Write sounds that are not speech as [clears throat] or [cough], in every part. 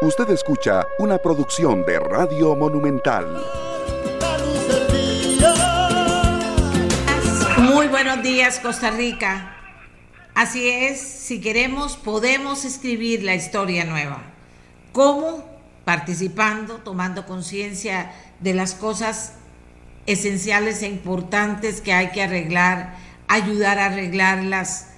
Usted escucha una producción de Radio Monumental. Muy buenos días, Costa Rica. Así es, si queremos, podemos escribir la historia nueva. ¿Cómo? Participando, tomando conciencia de las cosas esenciales e importantes que hay que arreglar, ayudar a arreglarlas,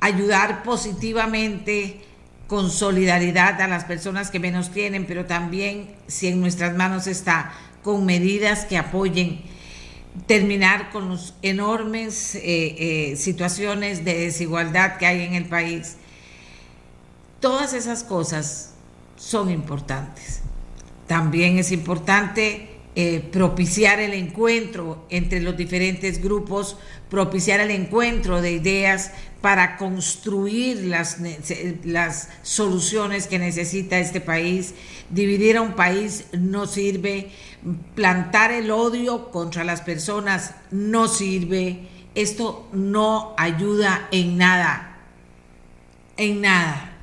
ayudar positivamente con solidaridad a las personas que menos tienen, pero también, si en nuestras manos está, con medidas que apoyen terminar con las enormes eh, eh, situaciones de desigualdad que hay en el país. Todas esas cosas son importantes. También es importante eh, propiciar el encuentro entre los diferentes grupos, propiciar el encuentro de ideas para construir las, las soluciones que necesita este país. Dividir a un país no sirve, plantar el odio contra las personas no sirve, esto no ayuda en nada, en nada.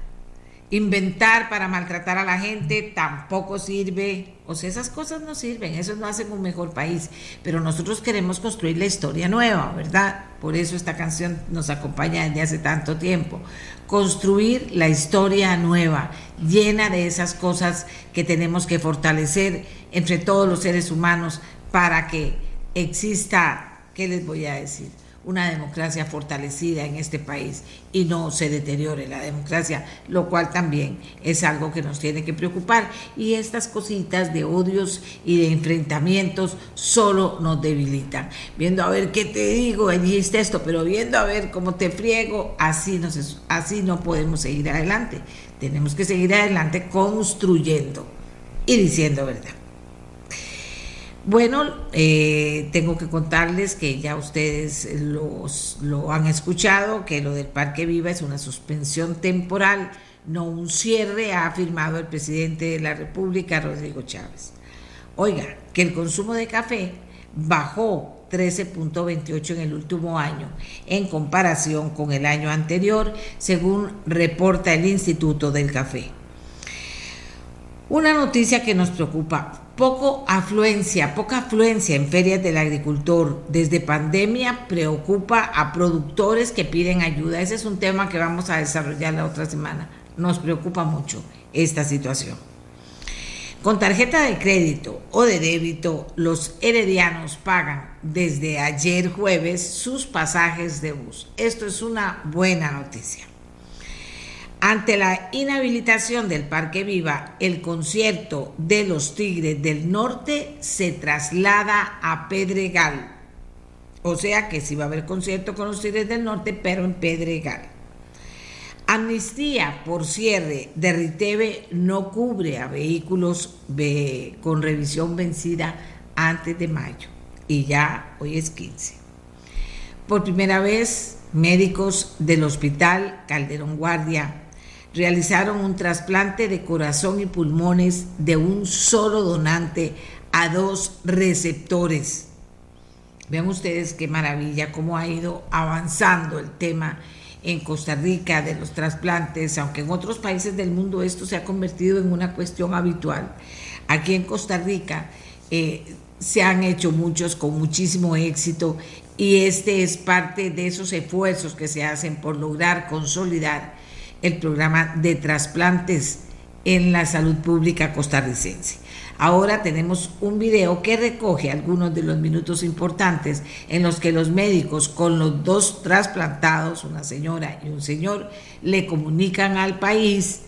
Inventar para maltratar a la gente tampoco sirve. O sea, esas cosas no sirven, eso no hacen un mejor país. Pero nosotros queremos construir la historia nueva, ¿verdad? Por eso esta canción nos acompaña desde hace tanto tiempo. Construir la historia nueva, llena de esas cosas que tenemos que fortalecer entre todos los seres humanos para que exista, ¿qué les voy a decir? Una democracia fortalecida en este país y no se deteriore la democracia, lo cual también es algo que nos tiene que preocupar. Y estas cositas de odios y de enfrentamientos solo nos debilitan. Viendo a ver qué te digo, dijiste esto, pero viendo a ver cómo te friego, así, así no podemos seguir adelante. Tenemos que seguir adelante construyendo y diciendo verdad. Bueno, eh, tengo que contarles que ya ustedes los, lo han escuchado, que lo del Parque Viva es una suspensión temporal, no un cierre, ha afirmado el presidente de la República, Rodrigo Chávez. Oiga, que el consumo de café bajó 13.28 en el último año en comparación con el año anterior, según reporta el Instituto del Café. Una noticia que nos preocupa poco afluencia, poca afluencia en ferias del agricultor desde pandemia preocupa a productores que piden ayuda. Ese es un tema que vamos a desarrollar la otra semana. Nos preocupa mucho esta situación. Con tarjeta de crédito o de débito, los heredianos pagan desde ayer jueves sus pasajes de bus. Esto es una buena noticia. Ante la inhabilitación del Parque Viva, el concierto de los Tigres del Norte se traslada a Pedregal. O sea que sí va a haber concierto con los Tigres del Norte, pero en Pedregal. Amnistía por cierre de Riteve no cubre a vehículos con revisión vencida antes de mayo. Y ya hoy es 15. Por primera vez, médicos del Hospital Calderón Guardia realizaron un trasplante de corazón y pulmones de un solo donante a dos receptores. Vean ustedes qué maravilla, cómo ha ido avanzando el tema en Costa Rica de los trasplantes, aunque en otros países del mundo esto se ha convertido en una cuestión habitual. Aquí en Costa Rica eh, se han hecho muchos con muchísimo éxito y este es parte de esos esfuerzos que se hacen por lograr consolidar el programa de trasplantes en la salud pública costarricense. Ahora tenemos un video que recoge algunos de los minutos importantes en los que los médicos con los dos trasplantados, una señora y un señor, le comunican al país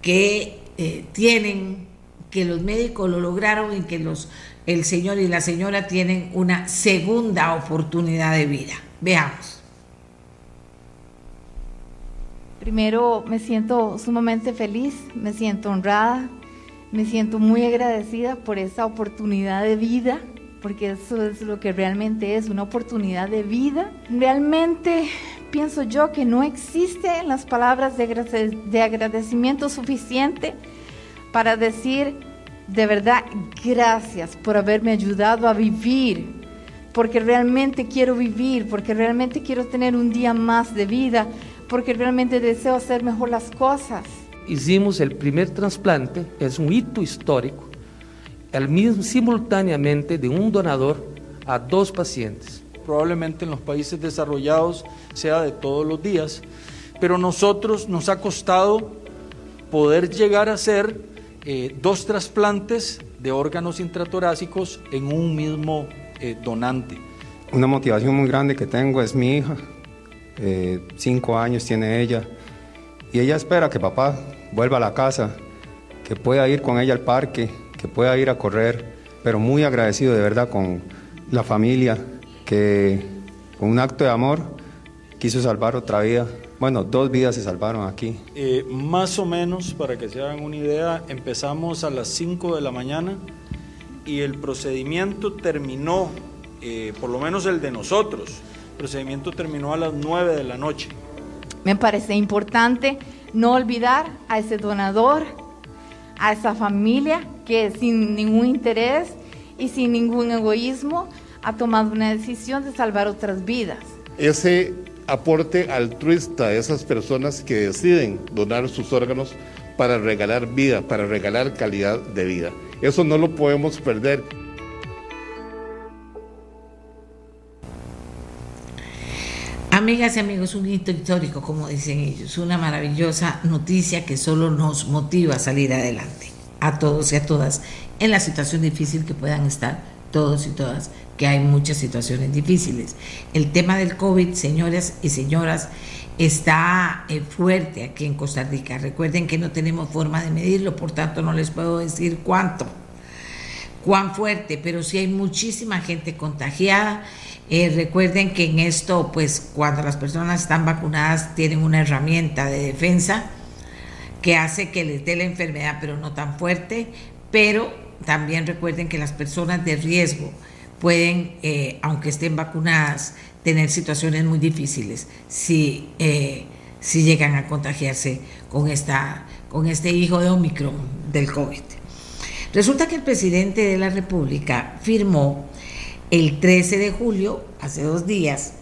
que eh, tienen, que los médicos lo lograron y que los, el señor y la señora tienen una segunda oportunidad de vida. Veamos. Primero me siento sumamente feliz, me siento honrada, me siento muy agradecida por esta oportunidad de vida, porque eso es lo que realmente es, una oportunidad de vida. Realmente pienso yo que no existen las palabras de agradecimiento suficiente para decir de verdad gracias por haberme ayudado a vivir, porque realmente quiero vivir, porque realmente quiero tener un día más de vida porque realmente deseo hacer mejor las cosas. hicimos el primer trasplante, es un hito histórico, al mismo, simultáneamente de un donador a dos pacientes. Probablemente en los países desarrollados sea de todos los días, pero nosotros nos ha costado poder llegar a hacer eh, dos trasplantes de órganos intratorácicos en un mismo eh, donante. Una motivación muy grande que tengo es mi hija, eh, cinco años tiene ella, y ella espera que papá vuelva a la casa, que pueda ir con ella al parque, que pueda ir a correr, pero muy agradecido de verdad con la familia que con un acto de amor quiso salvar otra vida. Bueno, dos vidas se salvaron aquí. Eh, más o menos, para que se hagan una idea, empezamos a las 5 de la mañana y el procedimiento terminó, eh, por lo menos el de nosotros, procedimiento terminó a las 9 de la noche. Me parece importante no olvidar a ese donador, a esa familia que sin ningún interés y sin ningún egoísmo ha tomado una decisión de salvar otras vidas. Ese aporte altruista de esas personas que deciden donar sus órganos para regalar vida, para regalar calidad de vida. Eso no lo podemos perder. Amigas y amigos, un hito histórico, como dicen ellos, una maravillosa noticia que solo nos motiva a salir adelante, a todos y a todas, en la situación difícil que puedan estar todos y todas, que hay muchas situaciones difíciles. El tema del COVID, señoras y señoras, está eh, fuerte aquí en Costa Rica. Recuerden que no tenemos forma de medirlo, por tanto no les puedo decir cuánto, cuán fuerte, pero sí hay muchísima gente contagiada eh, recuerden que en esto, pues cuando las personas están vacunadas tienen una herramienta de defensa que hace que les dé la enfermedad, pero no tan fuerte, pero también recuerden que las personas de riesgo pueden, eh, aunque estén vacunadas, tener situaciones muy difíciles si, eh, si llegan a contagiarse con, esta, con este hijo de Omicron del COVID. Resulta que el presidente de la República firmó el 13 de julio, hace dos días,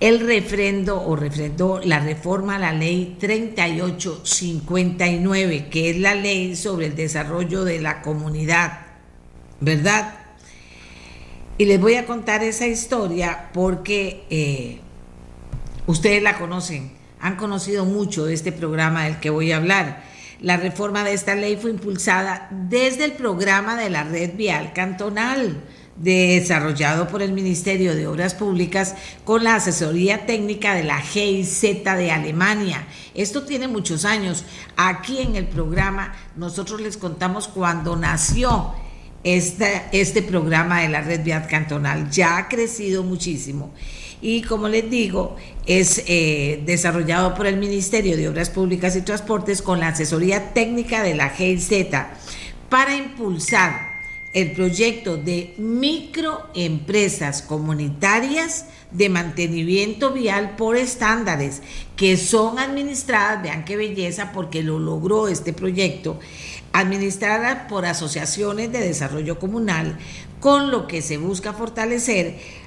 el refrendo o refrendó la reforma a la ley 3859, que es la ley sobre el desarrollo de la comunidad, ¿verdad? Y les voy a contar esa historia porque eh, ustedes la conocen, han conocido mucho de este programa del que voy a hablar. La reforma de esta ley fue impulsada desde el programa de la red vial cantonal desarrollado por el Ministerio de Obras Públicas con la asesoría técnica de la GIZ de Alemania. Esto tiene muchos años. Aquí en el programa nosotros les contamos cuando nació este, este programa de la red vial cantonal. Ya ha crecido muchísimo. Y como les digo, es eh, desarrollado por el Ministerio de Obras Públicas y Transportes con la asesoría técnica de la GIZ para impulsar el proyecto de microempresas comunitarias de mantenimiento vial por estándares que son administradas, vean qué belleza porque lo logró este proyecto, administradas por asociaciones de desarrollo comunal, con lo que se busca fortalecer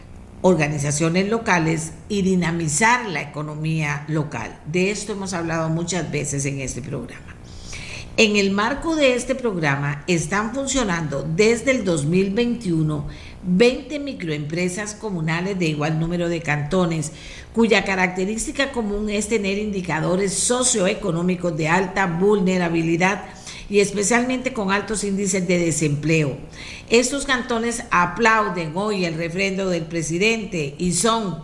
organizaciones locales y dinamizar la economía local. De esto hemos hablado muchas veces en este programa. En el marco de este programa están funcionando desde el 2021 20 microempresas comunales de igual número de cantones, cuya característica común es tener indicadores socioeconómicos de alta vulnerabilidad y especialmente con altos índices de desempleo. Estos cantones aplauden hoy el refrendo del presidente y son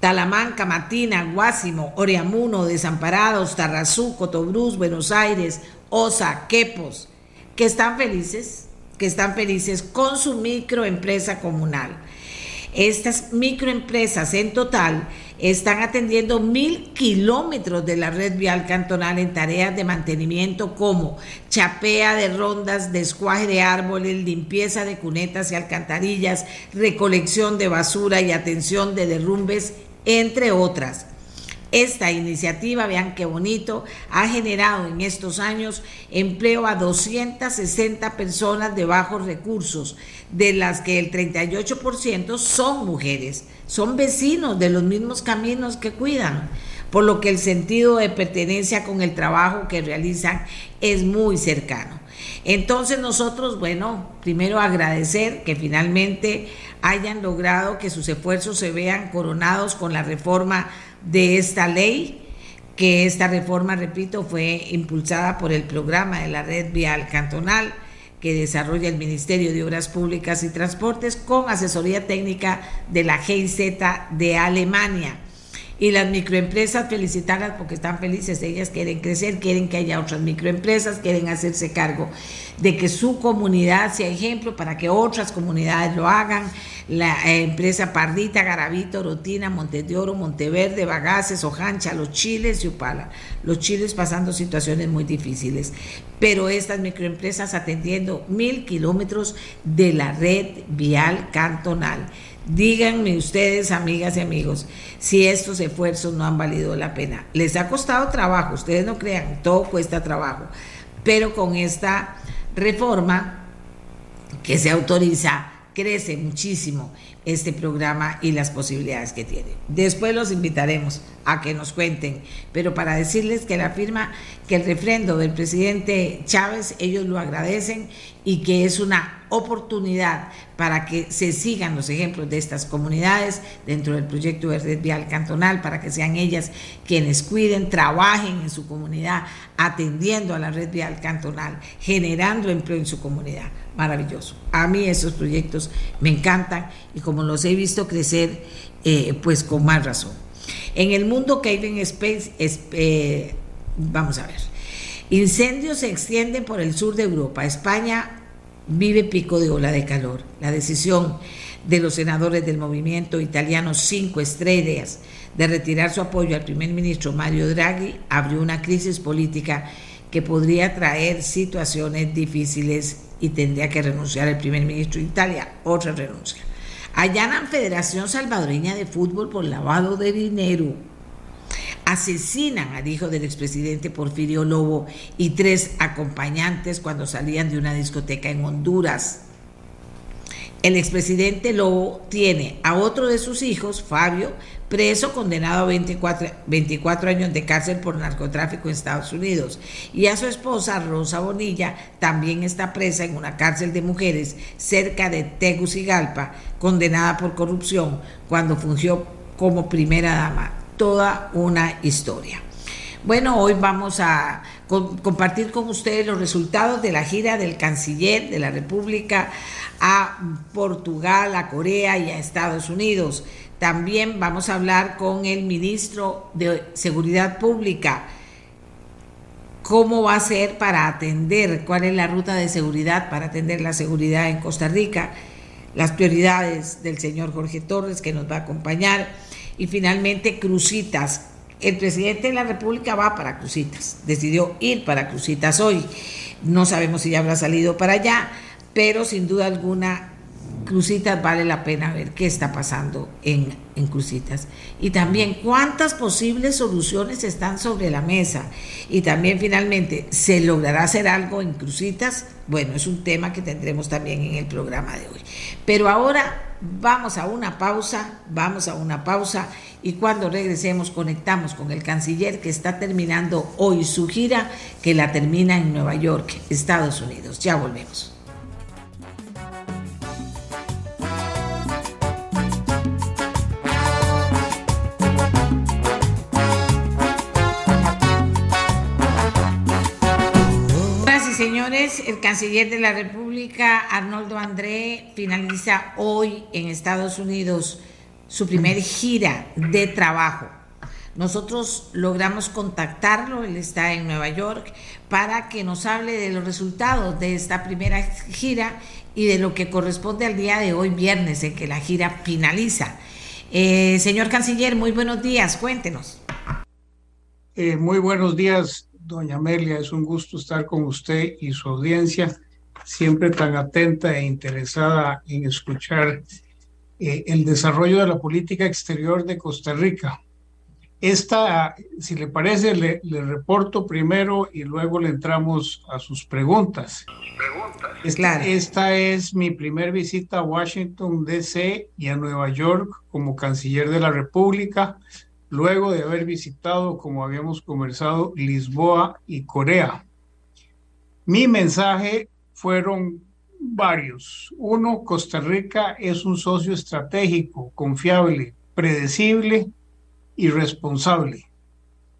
Talamanca, Matina, Guásimo, Oriamuno, Desamparados, Tarrazú, Cotobruz, Buenos Aires, Osa, Quepos, que están felices, que están felices con su microempresa comunal. Estas microempresas en total están atendiendo mil kilómetros de la red vial cantonal en tareas de mantenimiento como chapea de rondas, descuaje de árboles, limpieza de cunetas y alcantarillas, recolección de basura y atención de derrumbes, entre otras. Esta iniciativa, vean qué bonito, ha generado en estos años empleo a 260 personas de bajos recursos, de las que el 38% son mujeres, son vecinos de los mismos caminos que cuidan. por lo que el sentido de pertenencia con el trabajo que realizan es muy cercano. Entonces nosotros, bueno, primero agradecer que finalmente hayan logrado que sus esfuerzos se vean coronados con la reforma de esta ley, que esta reforma, repito, fue impulsada por el programa de la red vial cantonal que desarrolla el Ministerio de Obras Públicas y Transportes con asesoría técnica de la GIZ de Alemania. Y las microempresas, felicitarlas porque están felices, ellas quieren crecer, quieren que haya otras microempresas, quieren hacerse cargo de que su comunidad sea ejemplo para que otras comunidades lo hagan. La eh, empresa Pardita, Garavito, Rotina, Monte de Oro, Monteverde, Bagaces, Ojancha, Los Chiles y Upala. Los Chiles pasando situaciones muy difíciles. Pero estas microempresas atendiendo mil kilómetros de la red vial cantonal. Díganme ustedes, amigas y amigos, si estos esfuerzos no han valido la pena. Les ha costado trabajo, ustedes no crean, todo cuesta trabajo, pero con esta reforma que se autoriza, crece muchísimo este programa y las posibilidades que tiene. Después los invitaremos a que nos cuenten, pero para decirles que la firma, que el refrendo del presidente Chávez, ellos lo agradecen y que es una oportunidad para que se sigan los ejemplos de estas comunidades dentro del proyecto de red vial cantonal, para que sean ellas quienes cuiden, trabajen en su comunidad, atendiendo a la red vial cantonal, generando empleo en su comunidad. Maravilloso. A mí esos proyectos me encantan y como los he visto crecer, eh, pues con más razón. En el mundo Caving Space, eh, vamos a ver, incendios se extienden por el sur de Europa. España vive pico de ola de calor. La decisión de los senadores del movimiento italiano Cinco Estrellas de retirar su apoyo al primer ministro Mario Draghi abrió una crisis política que podría traer situaciones difíciles y tendría que renunciar el primer ministro de Italia, otra renuncia. Allanan Federación Salvadoreña de Fútbol por lavado de dinero. Asesinan al hijo del expresidente Porfirio Lobo y tres acompañantes cuando salían de una discoteca en Honduras. El expresidente Lobo tiene a otro de sus hijos, Fabio, preso condenado a 24, 24, años de cárcel por narcotráfico en Estados Unidos. Y a su esposa, Rosa Bonilla, también está presa en una cárcel de mujeres cerca de Tegucigalpa, condenada por corrupción cuando fungió como primera dama. Toda una historia. Bueno, hoy vamos a compartir con ustedes los resultados de la gira del canciller de la República a Portugal, a Corea y a Estados Unidos. También vamos a hablar con el ministro de Seguridad Pública. ¿Cómo va a ser para atender? ¿Cuál es la ruta de seguridad para atender la seguridad en Costa Rica? Las prioridades del señor Jorge Torres que nos va a acompañar. Y finalmente, Crucitas. El presidente de la República va para Crucitas. Decidió ir para Crucitas hoy. No sabemos si ya habrá salido para allá pero sin duda alguna Crucitas vale la pena ver qué está pasando en, en, Crucitas. Y también cuántas posibles soluciones están sobre la mesa. Y también finalmente, ¿se logrará hacer algo en Crucitas? Bueno, es un tema que tendremos también en el programa de hoy. Pero ahora vamos a una pausa, vamos a una pausa y cuando regresemos conectamos con el canciller que está terminando hoy su gira, que la termina en Nueva York, Estados Unidos. Ya volvemos. Canciller de la República, Arnoldo André, finaliza hoy en Estados Unidos su primer gira de trabajo. Nosotros logramos contactarlo, él está en Nueva York, para que nos hable de los resultados de esta primera gira y de lo que corresponde al día de hoy, viernes, en que la gira finaliza. Eh, señor canciller, muy buenos días, cuéntenos. Eh, muy buenos días, doña Amelia, es un gusto estar con usted y su audiencia, siempre tan atenta e interesada en escuchar eh, el desarrollo de la política exterior de Costa Rica. Esta, si le parece, le, reporto primero y luego le entramos a sus preguntas. Esta, esta es mi primer visita a Washington, D.C. y a Nueva York como canciller de la República luego de haber visitado, como habíamos conversado, Lisboa y Corea. Mi mensaje fueron varios. Uno, Costa Rica es un socio estratégico, confiable, predecible y responsable.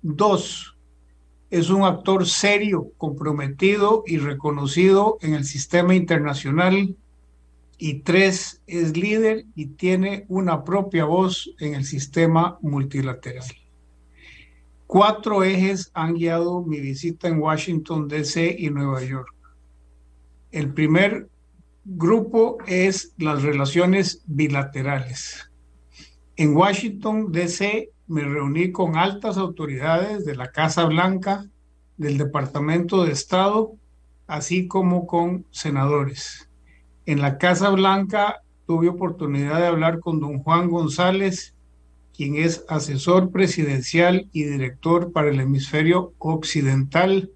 Dos, es un actor serio, comprometido y reconocido en el sistema internacional. Y tres, es líder y tiene una propia voz en el sistema multilateral. Cuatro ejes han guiado mi visita en Washington, D.C. y Nueva York. El primer grupo es las relaciones bilaterales. En Washington, D.C., me reuní con altas autoridades de la Casa Blanca, del Departamento de Estado, así como con senadores. En la Casa Blanca tuve oportunidad de hablar con don Juan González, quien es asesor presidencial y director para el hemisferio occidental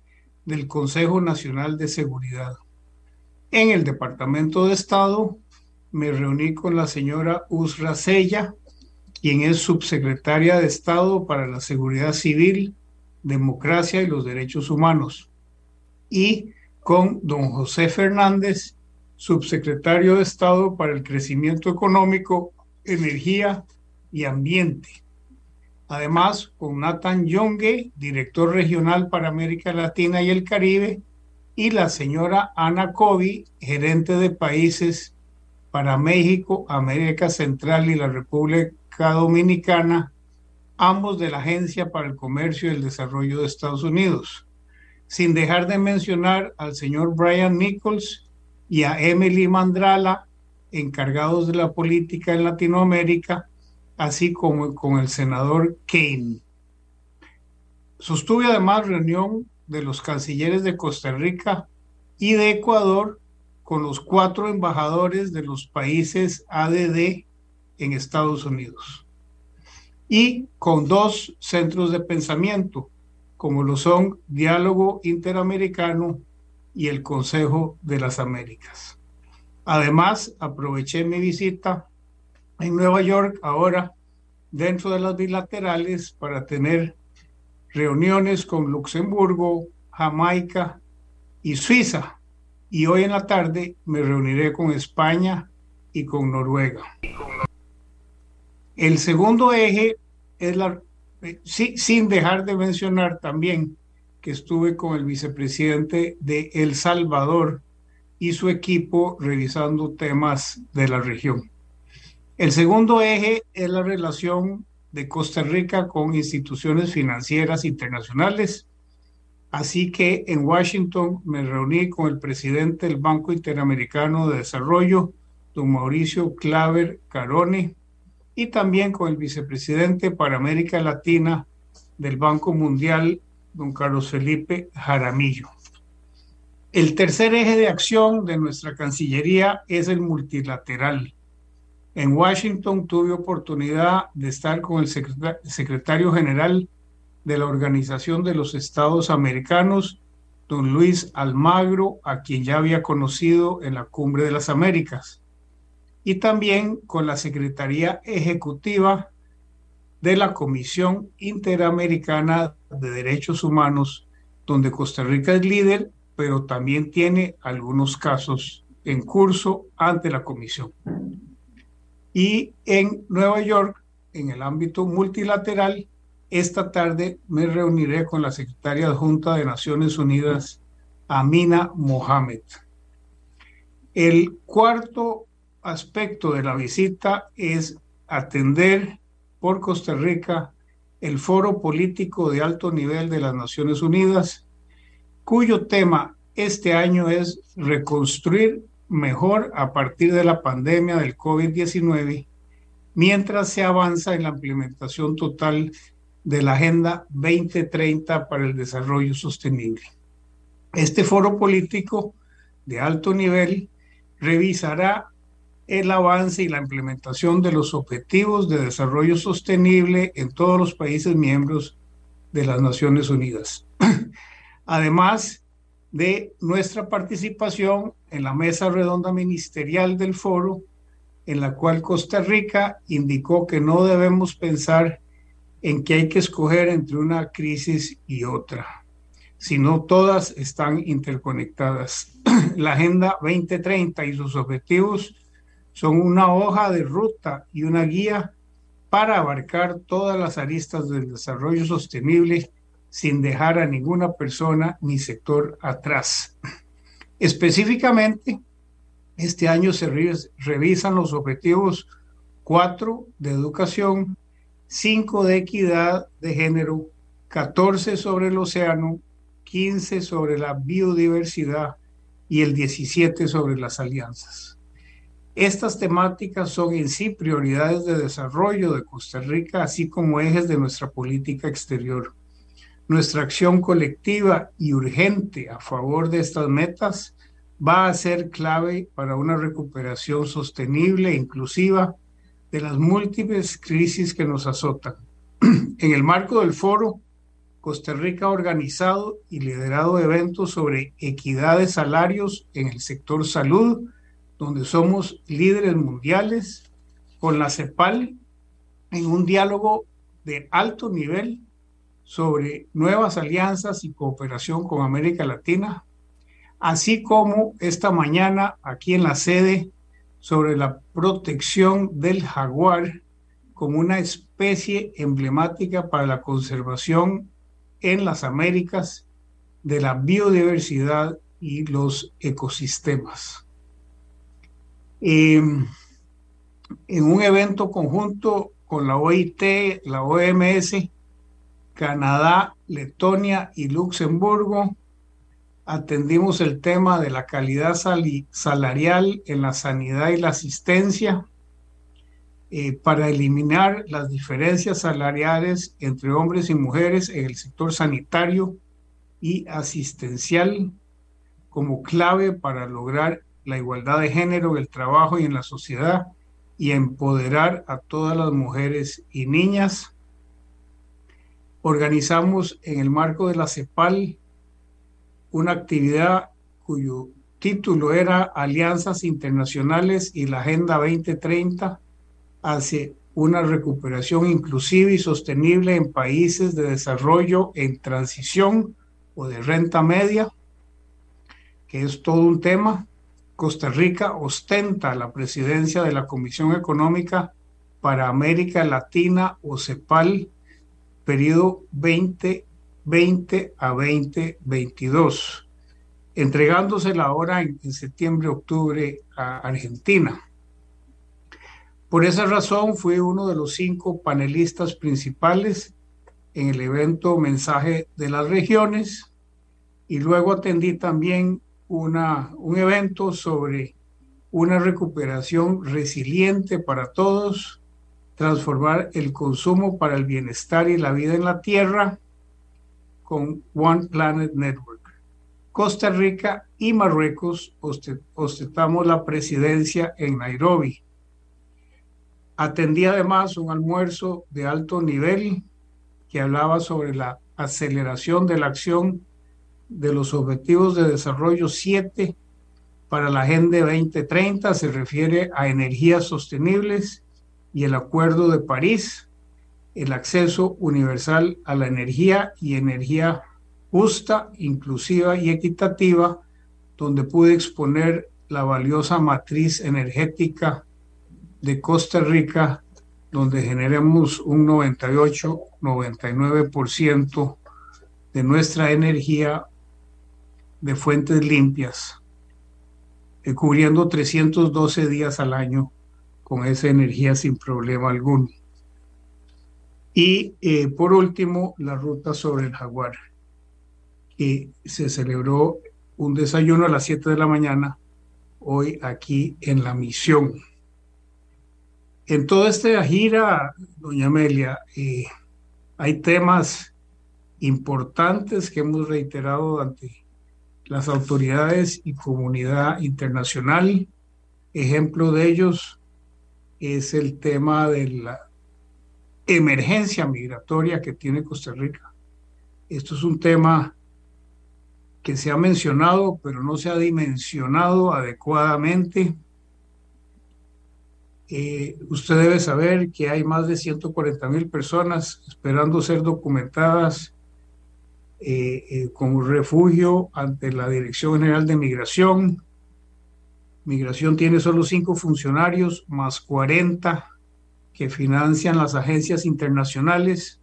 del Consejo Nacional de Seguridad. En el Departamento de Estado me reuní con la señora Usra Sella, quien es subsecretaria de Estado para la Seguridad Civil, Democracia y los Derechos Humanos, y con don José Fernández, subsecretario de Estado para el Crecimiento Económico, Energía y Ambiente. Además, con Nathan Yongue, director regional para América Latina y el Caribe, y la señora Ana Cobi, gerente de países para México, América Central y la República Dominicana, ambos de la Agencia para el Comercio y el Desarrollo de Estados Unidos, sin dejar de mencionar al señor Brian Nichols y a Emily Mandrala, encargados de la política en Latinoamérica, así como con el senador Kane. Sostuve además reunión de los cancilleres de Costa Rica y de Ecuador con los cuatro embajadores de los países ADD en Estados Unidos y con dos centros de pensamiento, como lo son Diálogo Interamericano y el Consejo de las Américas. Además, aproveché mi visita en Nueva York ahora dentro de las bilaterales para tener reuniones con Luxemburgo, Jamaica y Suiza. Y hoy en la tarde me reuniré con España y con Noruega. El segundo eje es la, eh, sin dejar de mencionar también que estuve con el vicepresidente de El Salvador y su equipo revisando temas de la región. El segundo eje es la relación de Costa Rica con instituciones financieras internacionales. Así que en Washington me reuní con el presidente del Banco Interamericano de Desarrollo, don Mauricio Claver Carone, y también con el vicepresidente para América Latina del Banco Mundial, don Carlos Felipe Jaramillo. El tercer eje de acción de nuestra Cancillería es el multilateral. En Washington tuve oportunidad de estar con el secretario general de la Organización de los Estados Americanos, don Luis Almagro, a quien ya había conocido en la Cumbre de las Américas, y también con la Secretaría Ejecutiva de la Comisión Interamericana de Derechos Humanos, donde Costa Rica es líder, pero también tiene algunos casos en curso ante la Comisión. Y en Nueva York, en el ámbito multilateral, esta tarde me reuniré con la secretaria adjunta de Naciones Unidas, Amina Mohamed. El cuarto aspecto de la visita es atender por Costa Rica el foro político de alto nivel de las Naciones Unidas, cuyo tema este año es reconstruir mejor a partir de la pandemia del COVID-19, mientras se avanza en la implementación total de la Agenda 2030 para el Desarrollo Sostenible. Este foro político de alto nivel revisará el avance y la implementación de los objetivos de desarrollo sostenible en todos los países miembros de las Naciones Unidas. [clears throat] Además, de nuestra participación en la mesa redonda ministerial del foro, en la cual Costa Rica indicó que no debemos pensar en que hay que escoger entre una crisis y otra, si no todas están interconectadas. [clears throat] La Agenda 2030 y sus objetivos son una hoja de ruta y una guía para abarcar todas las aristas del desarrollo sostenible sin dejar a ninguna persona ni sector atrás. Específicamente, este año se revisan los objetivos 4 de educación, 5 de equidad de género, 14 sobre el océano, 15 sobre la biodiversidad y el 17 sobre las alianzas. Estas temáticas son en sí prioridades de desarrollo de Costa Rica, así como ejes de nuestra política exterior. Nuestra acción colectiva y urgente a favor de estas metas va a ser clave para una recuperación sostenible e inclusiva de las múltiples crisis que nos azotan. [clears throat] En el marco del foro, Costa Rica ha organizado y liderado eventos sobre equidad de salarios en el sector salud, donde somos líderes mundiales, con la CEPAL, en un diálogo de alto nivel sobre nuevas alianzas y cooperación con América Latina, así como esta mañana aquí en la sede sobre la protección del jaguar como una especie emblemática para la conservación en las Américas de la biodiversidad y los ecosistemas. Em, en un evento conjunto con la OIT, la OMS, Canadá, Letonia y Luxemburgo, atendimos el tema de la calidad salarial en la sanidad y la asistencia eh, para eliminar las diferencias salariales entre hombres y mujeres en el sector sanitario y asistencial como clave para lograr la igualdad de género en el trabajo y en la sociedad y empoderar a todas las mujeres y niñas. Organizamos en el marco de la CEPAL una actividad cuyo título era Alianzas Internacionales y la Agenda 2030 hacia una recuperación inclusiva y sostenible en países de desarrollo en transición o de renta media, que es todo un tema. Costa Rica ostenta la presidencia de la Comisión Económica para América Latina o CEPAL, periodo 2020 a 2022, entregándosela ahora en, en septiembre-octubre a Argentina. Por esa razón fui uno de los cinco panelistas principales en el evento Mensaje de las Regiones y luego atendí también una, un evento sobre una recuperación resiliente para todos, transformar el consumo para el bienestar y la vida en la Tierra con One Planet Network. Costa Rica y Marruecos ostentamos la presidencia en Nairobi. Atendí además un almuerzo de alto nivel que hablaba sobre la aceleración de la acción de los Objetivos de Desarrollo 7 para la Agenda 2030. Se refiere a energías sostenibles y el Acuerdo de París, el acceso universal a la energía y energía justa, inclusiva y equitativa, donde pude exponer la valiosa matriz energética de Costa Rica, donde generemos un 98-99% de nuestra energía de fuentes limpias, eh, cubriendo 312 días al año con esa energía sin problema alguno. Y eh, por último, la ruta sobre el jaguar, que se celebró un desayuno a las 7 de la mañana hoy aquí en la misión. En toda esta gira, doña Amelia, eh, hay temas importantes que hemos reiterado ante las autoridades y comunidad internacional. Ejemplo de ellos es el tema de la emergencia migratoria que tiene Costa Rica. Esto es un tema que se ha mencionado, pero no se ha dimensionado adecuadamente Eh, usted debe saber que hay más de 140 mil personas esperando ser documentadas eh, eh, como refugio ante la Dirección General de Migración. Migración tiene solo cinco funcionarios más 40 que financian las agencias internacionales.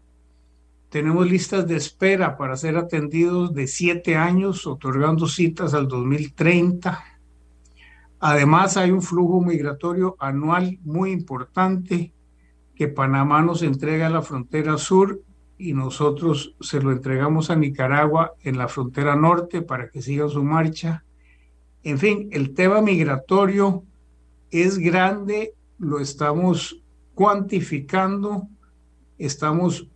Tenemos listas de espera para ser atendidos de siete años, otorgando citas al 2030. Además, hay un flujo migratorio anual muy importante que Panamá nos entrega a la frontera sur y nosotros se lo entregamos a Nicaragua en la frontera norte para que siga su marcha. En fin, el tema migratorio es grande, lo estamos cuantificando, estamos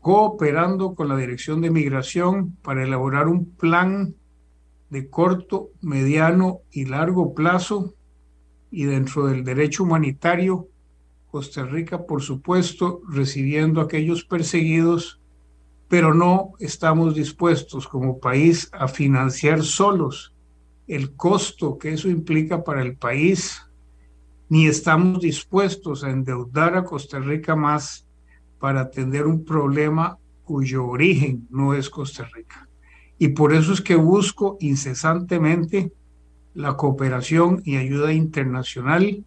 cooperando con la Dirección de Migración para elaborar un plan de corto, mediano y largo plazo y dentro del derecho humanitario, Costa Rica, por supuesto, recibiendo a aquellos perseguidos, pero no estamos dispuestos como país a financiar solos el costo que eso implica para el país, ni estamos dispuestos a endeudar a Costa Rica más para atender un problema cuyo origen no es Costa Rica. Y por eso es que busco incesantemente la cooperación y ayuda internacional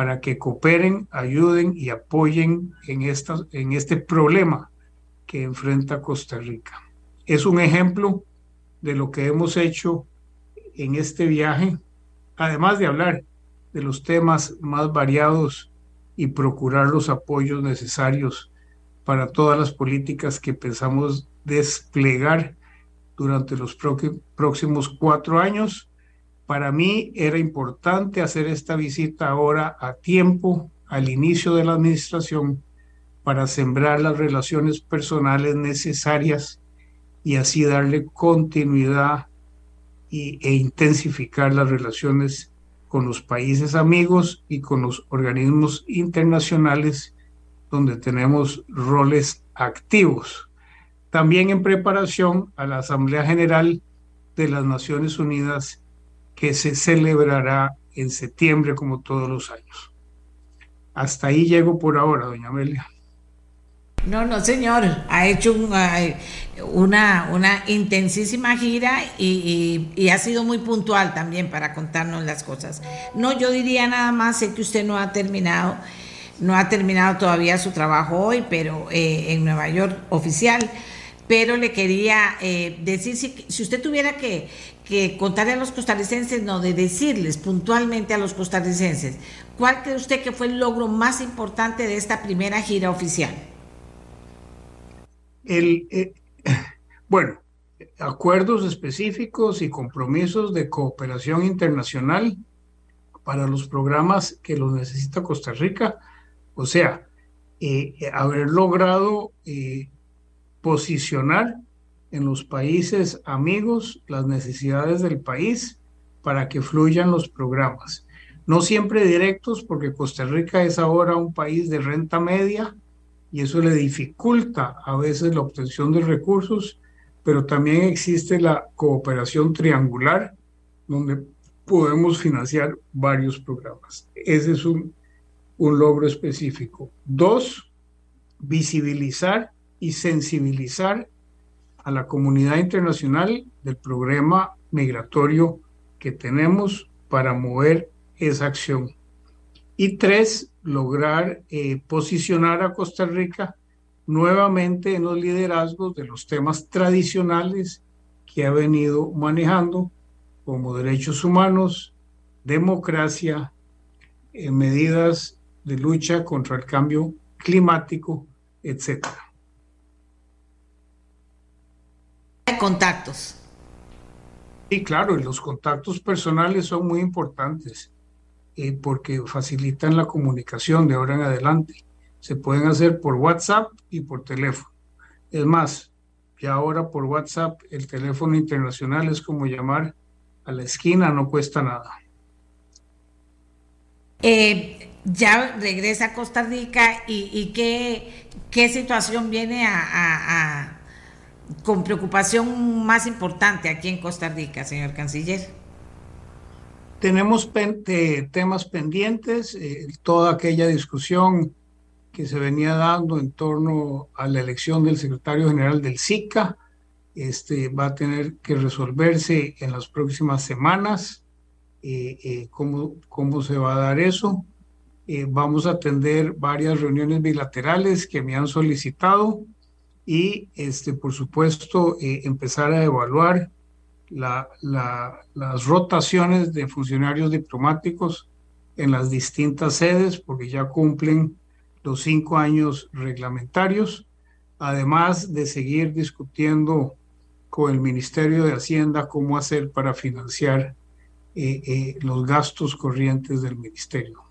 para que cooperen, ayuden y apoyen en, esta, en este problema que enfrenta Costa Rica. Es un ejemplo de lo que hemos hecho en este viaje, además de hablar de los temas más variados y procurar los apoyos necesarios para todas las políticas que pensamos desplegar durante los próximos cuatro años. Para mí era importante hacer esta visita ahora a tiempo, al inicio de la administración, para sembrar las relaciones personales necesarias y así darle continuidad y, e intensificar las relaciones con los países amigos y con los organismos internacionales donde tenemos roles activos. También en preparación a la Asamblea General de las Naciones Unidas que se celebrará en septiembre como todos los años. Hasta ahí llego por ahora, doña Amelia. No, no, señor. Ha hecho una, una intensísima gira y, ha sido muy puntual también para contarnos las cosas. No, yo diría nada más, sé que usted no ha terminado, no ha terminado todavía su trabajo hoy, pero eh, en Nueva York oficial pero le quería eh, decir, si, usted tuviera que, contarle a los costarricenses, no, de decirles puntualmente a los costarricenses, ¿cuál cree usted que fue el logro más importante de esta primera gira oficial? El, eh, [clears throat] bueno, acuerdos específicos y compromisos de cooperación internacional para los programas que los necesita Costa Rica, o sea, eh, haber logrado posicionar en los países amigos las necesidades del país para que fluyan los programas. No siempre directos, porque Costa Rica es ahora un país de renta media y eso le dificulta a veces la obtención de recursos, pero también existe la cooperación triangular, donde podemos financiar varios programas. Ese es un, un logro específico. Dos, visibilizar y sensibilizar a la comunidad internacional del programa migratorio que tenemos para mover esa acción. Y tres, lograr eh, posicionar a Costa Rica nuevamente en los liderazgos de los temas tradicionales que ha venido manejando, como derechos humanos, democracia, eh, medidas de lucha contra el cambio climático, etcétera. Contactos. Sí, claro, y los contactos personales son muy importantes eh, porque facilitan la comunicación de ahora en adelante. Se pueden hacer por WhatsApp y por teléfono. Es más, ya ahora por WhatsApp el teléfono internacional es como llamar a la esquina, no cuesta nada. Eh, ya regresa a Costa Rica y, qué, qué situación viene a con preocupación más importante aquí en Costa Rica, señor canciller? tenemos temas pendientes, eh, toda aquella discusión que se venía dando en torno a la elección del secretario general del SICA, este, va a tener que resolverse en las próximas semanas. Eh, eh, cómo, cómo se va a dar eso. vamos a atender varias reuniones bilaterales que me han solicitado y, este, por supuesto, empezar a evaluar las rotaciones de funcionarios diplomáticos en las distintas sedes, porque ya cumplen los cinco años reglamentarios, además de seguir discutiendo con el Ministerio de Hacienda cómo hacer para financiar eh, eh, los gastos corrientes del ministerio.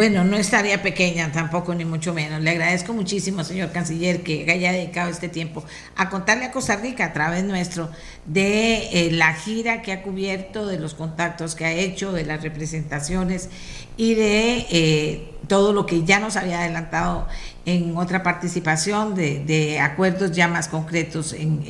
Bueno, no estaría pequeña tampoco, ni mucho menos. Le agradezco muchísimo, señor canciller, que haya dedicado este tiempo a contarle a Costa Rica a través nuestro de eh, la gira que ha cubierto, de los contactos que ha hecho, de las representaciones y de eh, todo lo que ya nos había adelantado en otra participación de, acuerdos ya más concretos en,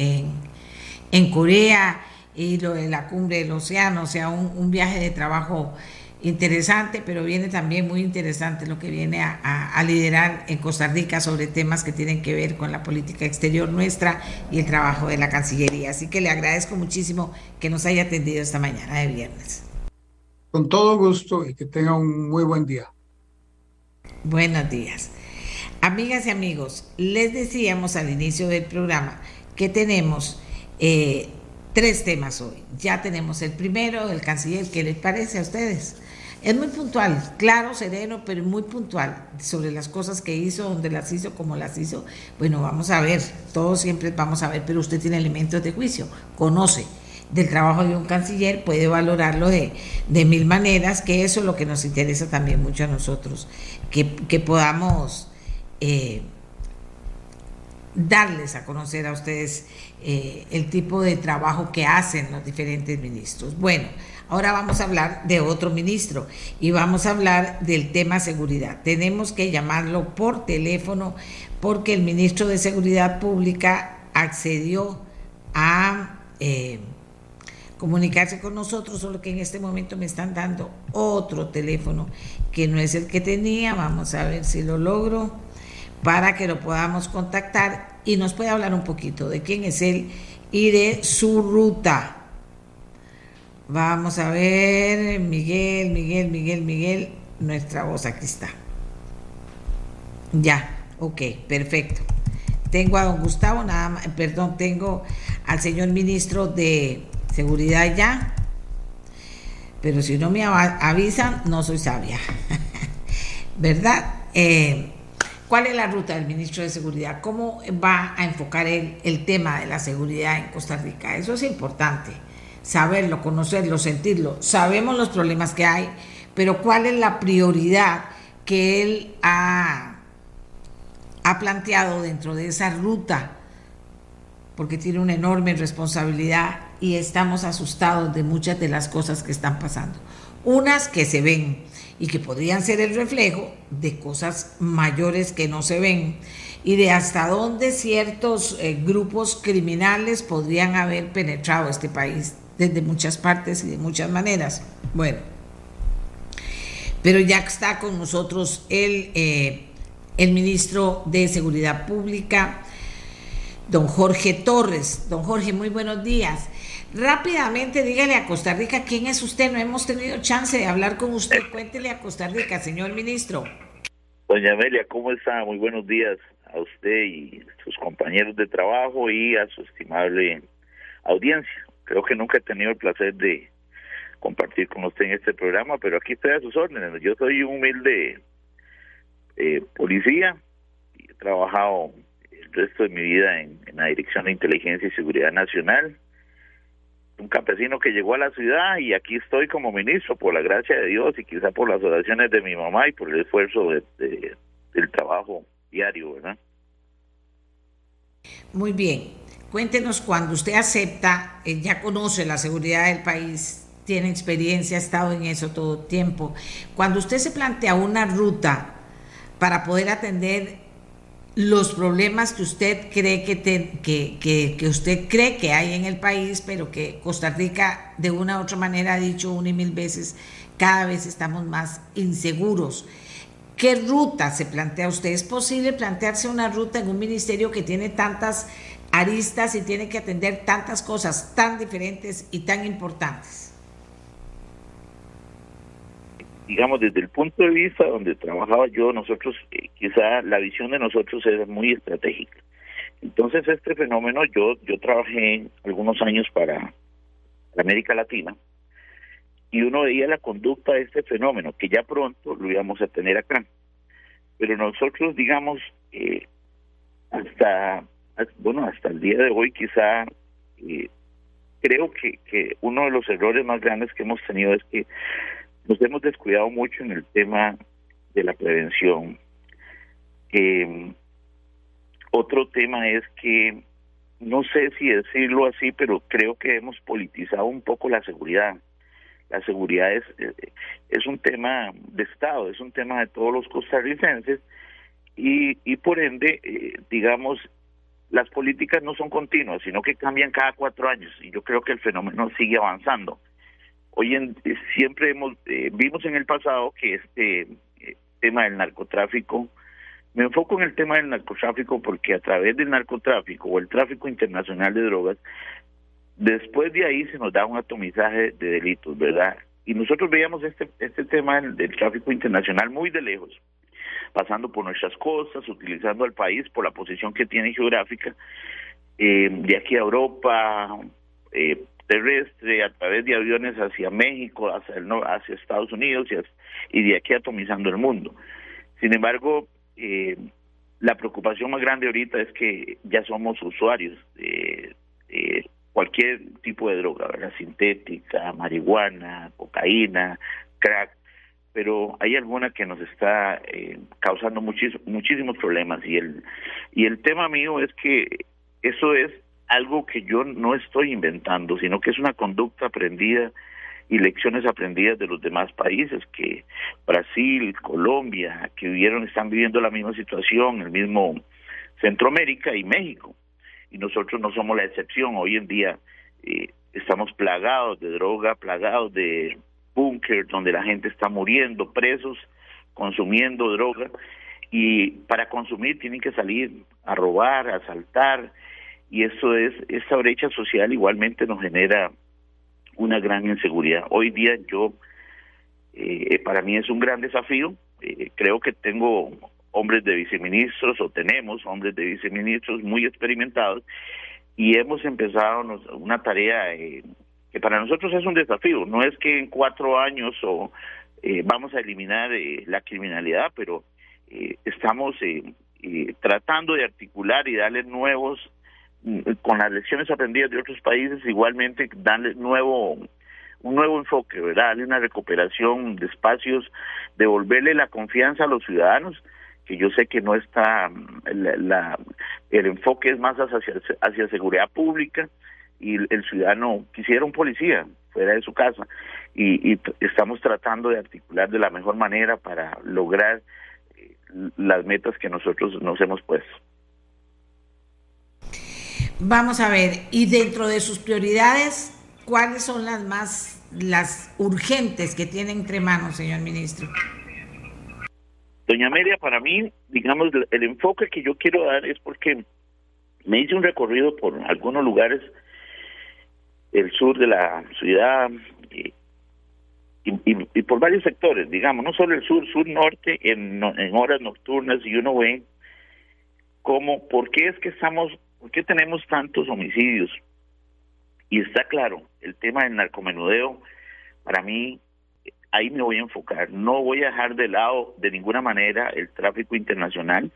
en, Corea y lo de la cumbre del océano, o sea, un viaje de trabajo interesante, pero viene también muy interesante lo que viene a, liderar en Costa Rica sobre temas que tienen que ver con la política exterior nuestra y el trabajo de la Cancillería. Así que le agradezco muchísimo que nos haya atendido esta mañana de viernes. Con todo gusto y que tenga un muy buen día. Buenos días. Amigas y amigos, les decíamos al inicio del programa que tenemos... Eh, tres temas hoy. Ya tenemos el primero, del canciller, ¿qué les parece a ustedes? Es muy puntual, claro, sereno, pero muy puntual sobre las cosas que hizo, dónde las hizo, cómo las hizo. Bueno, vamos a ver, todos siempre vamos a ver, pero usted tiene elementos de juicio, conoce del trabajo de un canciller, puede valorarlo de, mil maneras, que eso es lo que nos interesa también mucho a nosotros, que, podamos eh, darles a conocer a ustedes eh, el tipo de trabajo que hacen los diferentes ministros. Bueno, Ahora vamos a hablar de otro ministro y vamos a hablar del tema seguridad. Tenemos que llamarlo por teléfono porque el ministro de Seguridad Pública accedió a eh, comunicarse con nosotros, solo que en este momento me están dando otro teléfono que no es el que tenía. Vamos a ver si lo logro para que lo podamos contactar y nos puede hablar un poquito de quién es él y de su ruta Vamos a ver, Miguel, Miguel, Miguel, Miguel, nuestra voz aquí está. Ya, ok, perfecto. Tengo a don Gustavo, nada más, perdón, tengo al señor ministro de Seguridad ya, pero si no me avisan, no soy sabia. [laughs] ¿Verdad? Eh, ¿Cuál es la ruta del ministro de Seguridad? ¿Cómo va a enfocar el tema de la seguridad en Costa Rica? Eso es importante saberlo, conocerlo, sentirlo. Sabemos los problemas que hay, pero ¿cuál es la prioridad que él ha, ha planteado dentro de esa ruta? Porque tiene una enorme responsabilidad y estamos asustados de muchas de las cosas que están pasando. Unas que se ven y que podrían ser el reflejo de cosas mayores que no se ven y de hasta dónde ciertos eh, grupos criminales podrían haber penetrado este país desde muchas partes y de muchas maneras. Bueno, pero ya está con nosotros el, eh, el ministro de Seguridad Pública, don Jorge Torres. Don Jorge, muy buenos días. Rápidamente dígale a Costa Rica quién es usted. No hemos tenido chance de hablar con usted. Cuéntele a Costa Rica, señor ministro. Doña Amelia, ¿cómo está? Muy buenos días a usted y sus compañeros de trabajo y a su estimable audiencia. Creo que nunca he tenido el placer de compartir con usted en este programa, pero aquí estoy a sus órdenes. Yo soy un humilde eh, policía y he trabajado el resto de mi vida en, la Dirección de Inteligencia y Seguridad Nacional. Un campesino que llegó a la ciudad y aquí estoy como ministro por la gracia de Dios y quizá por las oraciones de mi mamá y por el esfuerzo del trabajo diario, ¿verdad? Muy bien. Cuéntenos cuando usted acepta, eh, ya conoce la seguridad del país, tiene experiencia, ha estado en eso todo el tiempo. Cuando usted se plantea una ruta para poder atender los problemas que usted cree que, que, que, usted cree que hay en el país, pero que Costa Rica de una u otra manera ha dicho una y mil veces, cada vez estamos más inseguros. ¿Qué ruta se plantea usted? ¿Es posible plantearse una ruta en un ministerio que tiene tantas aristas y tiene que atender tantas cosas tan diferentes y tan importantes? digamos, desde el punto de vista donde trabajaba yo, nosotros, eh, quizá la visión de nosotros era muy estratégica. Entonces, este fenómeno, yo, yo trabajé algunos años para América Latina y uno veía la conducta de este fenómeno, que ya pronto lo íbamos a tener acá. Pero nosotros, digamos, eh, hasta, bueno, hasta el día de hoy quizá eh, creo que, que uno de los errores más grandes que hemos tenido es que nos hemos descuidado mucho en el tema de la prevención. Eh, otro tema es que, no sé si decirlo así, pero creo que hemos politizado un poco la seguridad. La seguridad es, eh, es un tema de Estado, es un tema de todos los costarricenses y, y por ende, eh, digamos, las políticas no son continuas, sino que cambian cada cuatro años y yo creo que el fenómeno sigue avanzando. Hoy eh, siempre hemos eh, vimos en el pasado que este eh, tema del narcotráfico, me enfoco en el tema del narcotráfico porque a través del narcotráfico o el tráfico internacional de drogas, después de ahí se nos da un atomizaje de delitos, ¿verdad? Y nosotros veíamos este, este tema del, tráfico internacional muy de lejos, pasando por nuestras costas, utilizando al país por la posición que tiene geográfica, de aquí a Europa, eh, terrestre, a través de aviones hacia México, hacia, el, hacia Estados Unidos y, de aquí atomizando el mundo. Sin embargo, eh, la preocupación más grande ahorita es que ya somos usuarios de, cualquier tipo de droga, ¿verdad? sintética, marihuana, cocaína, crack, pero hay alguna que nos está eh, causando muchísimos problemas y el y el tema mío es que eso es algo que yo no estoy inventando, sino que es una conducta aprendida y lecciones aprendidas de los demás países que Brasil, Colombia, que vivieron, están viviendo la misma situación, el mismo Centroamérica y México. Y nosotros no somos la excepción. Hoy en día eh, estamos plagados de droga, plagados de búnker donde la gente está muriendo, presos, consumiendo droga. Y para consumir tienen que salir a robar, a asaltar, y eso es, esa brecha social igualmente nos genera una gran inseguridad. Hoy día yo, eh, para mí es un gran desafío, eh, creo que tengo hombres de viceministros o tenemos hombres de viceministros muy experimentados y hemos empezado una tarea eh, que para nosotros es un desafío, no es que en cuatro años o vamos a eliminar la criminalidad, pero estamos tratando de articular y darle nuevos con las lecciones aprendidas de otros países, igualmente darle nuevo un nuevo enfoque, ¿verdad? Darle una recuperación de espacios, devolverle la confianza a los ciudadanos, que yo sé que no está, la, el enfoque es más hacia, hacia seguridad pública y el ciudadano quisiera un policía fuera de su casa y, y estamos tratando de articular de la mejor manera para lograr eh, las metas que nosotros nos hemos puesto. Vamos a ver, y dentro de sus prioridades, ¿cuáles son las más, las urgentes que tiene entre manos, señor ministro? Doña Amelia, para mí, digamos, el enfoque que yo quiero dar es porque me hice un recorrido por algunos lugares del sur de la ciudad y, y, por varios sectores, digamos, no solo el sur, sur-norte, en, en horas nocturnas, y uno ve cómo, por qué es que estamos ¿Por qué tenemos tantos homicidios? Y está claro, el tema del narcomenudeo, para mí, ahí me voy a enfocar. No voy a dejar de lado de ninguna manera el tráfico internacional,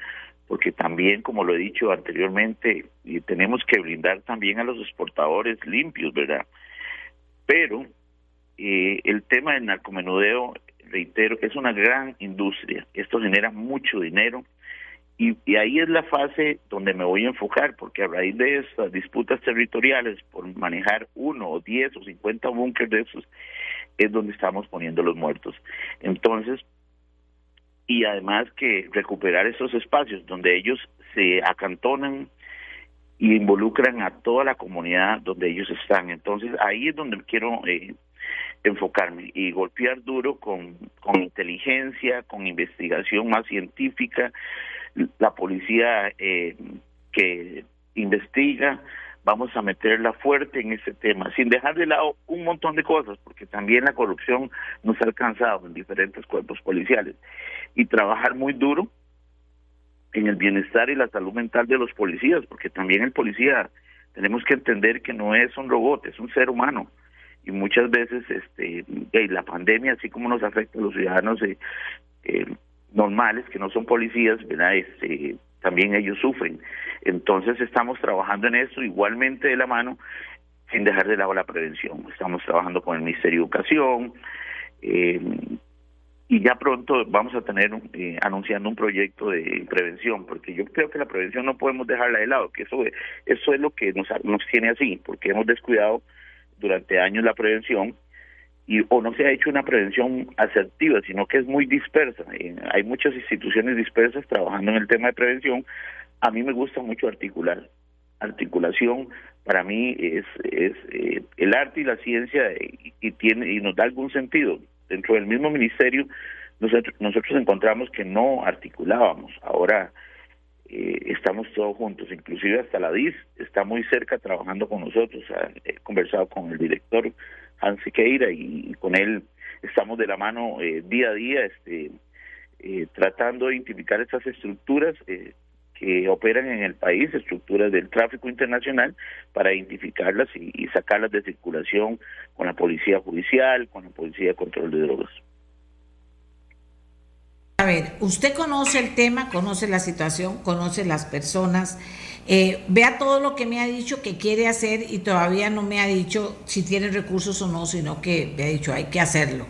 porque también, como lo he dicho anteriormente, tenemos que blindar también a los exportadores limpios, ¿verdad? Pero eh, el tema del narcomenudeo, reitero, es una gran industria. Esto genera mucho dinero y, ahí es la fase donde me voy a enfocar, porque a raíz de estas disputas territoriales por manejar uno o diez o cincuenta búnkeres de esos, es donde estamos poniendo los muertos. Entonces, y además que recuperar esos espacios donde ellos se acantonan y involucran a toda la comunidad donde ellos están. Entonces ahí es donde quiero eh, enfocarme y golpear duro con, con inteligencia, con investigación más científica, la policía eh, que investiga, vamos a meterla fuerte en ese tema, sin dejar de lado un montón de cosas, porque también la corrupción nos ha alcanzado en diferentes cuerpos policiales, y trabajar muy duro en el bienestar y la salud mental de los policías, porque también el policía tenemos que entender que no es un robot, es un ser humano y muchas veces este la pandemia así como nos afecta a los ciudadanos eh, eh, normales que no son policías, ¿verdad? Este, también ellos sufren. Entonces estamos trabajando en eso igualmente de la mano sin dejar de lado la prevención. Estamos trabajando con el Ministerio de Educación, eh, y ya pronto vamos a tener eh, anunciando un proyecto de prevención porque yo creo que la prevención no podemos dejarla de lado que eso eso es lo que nos nos tiene así porque hemos descuidado durante años la prevención y o no se ha hecho una prevención asertiva sino que es muy dispersa. Eh, hay muchas instituciones dispersas trabajando en el tema de prevención. A mí me gusta mucho articular. Articulación para mí es es eh, el arte y la ciencia y tiene y nos da algún sentido. Dentro del mismo ministerio nosotros, nosotros encontramos que no articulábamos. Ahora eh, estamos todos juntos, inclusive hasta la DIS está muy cerca trabajando con nosotros. He conversado con el director Hans Siqueira y, con él estamos de la mano eh, día a día este, eh, tratando de identificar estas estructuras que operan en el país, estructuras del tráfico internacional, para identificarlas y, sacarlas de circulación con la policía judicial, con la policía de control de drogas. A ver, usted conoce el tema, conoce la situación, conoce las personas, eh, vea todo lo que me ha dicho que quiere hacer y todavía no me ha dicho si tiene recursos o no, sino que me ha dicho hay que hacerlo.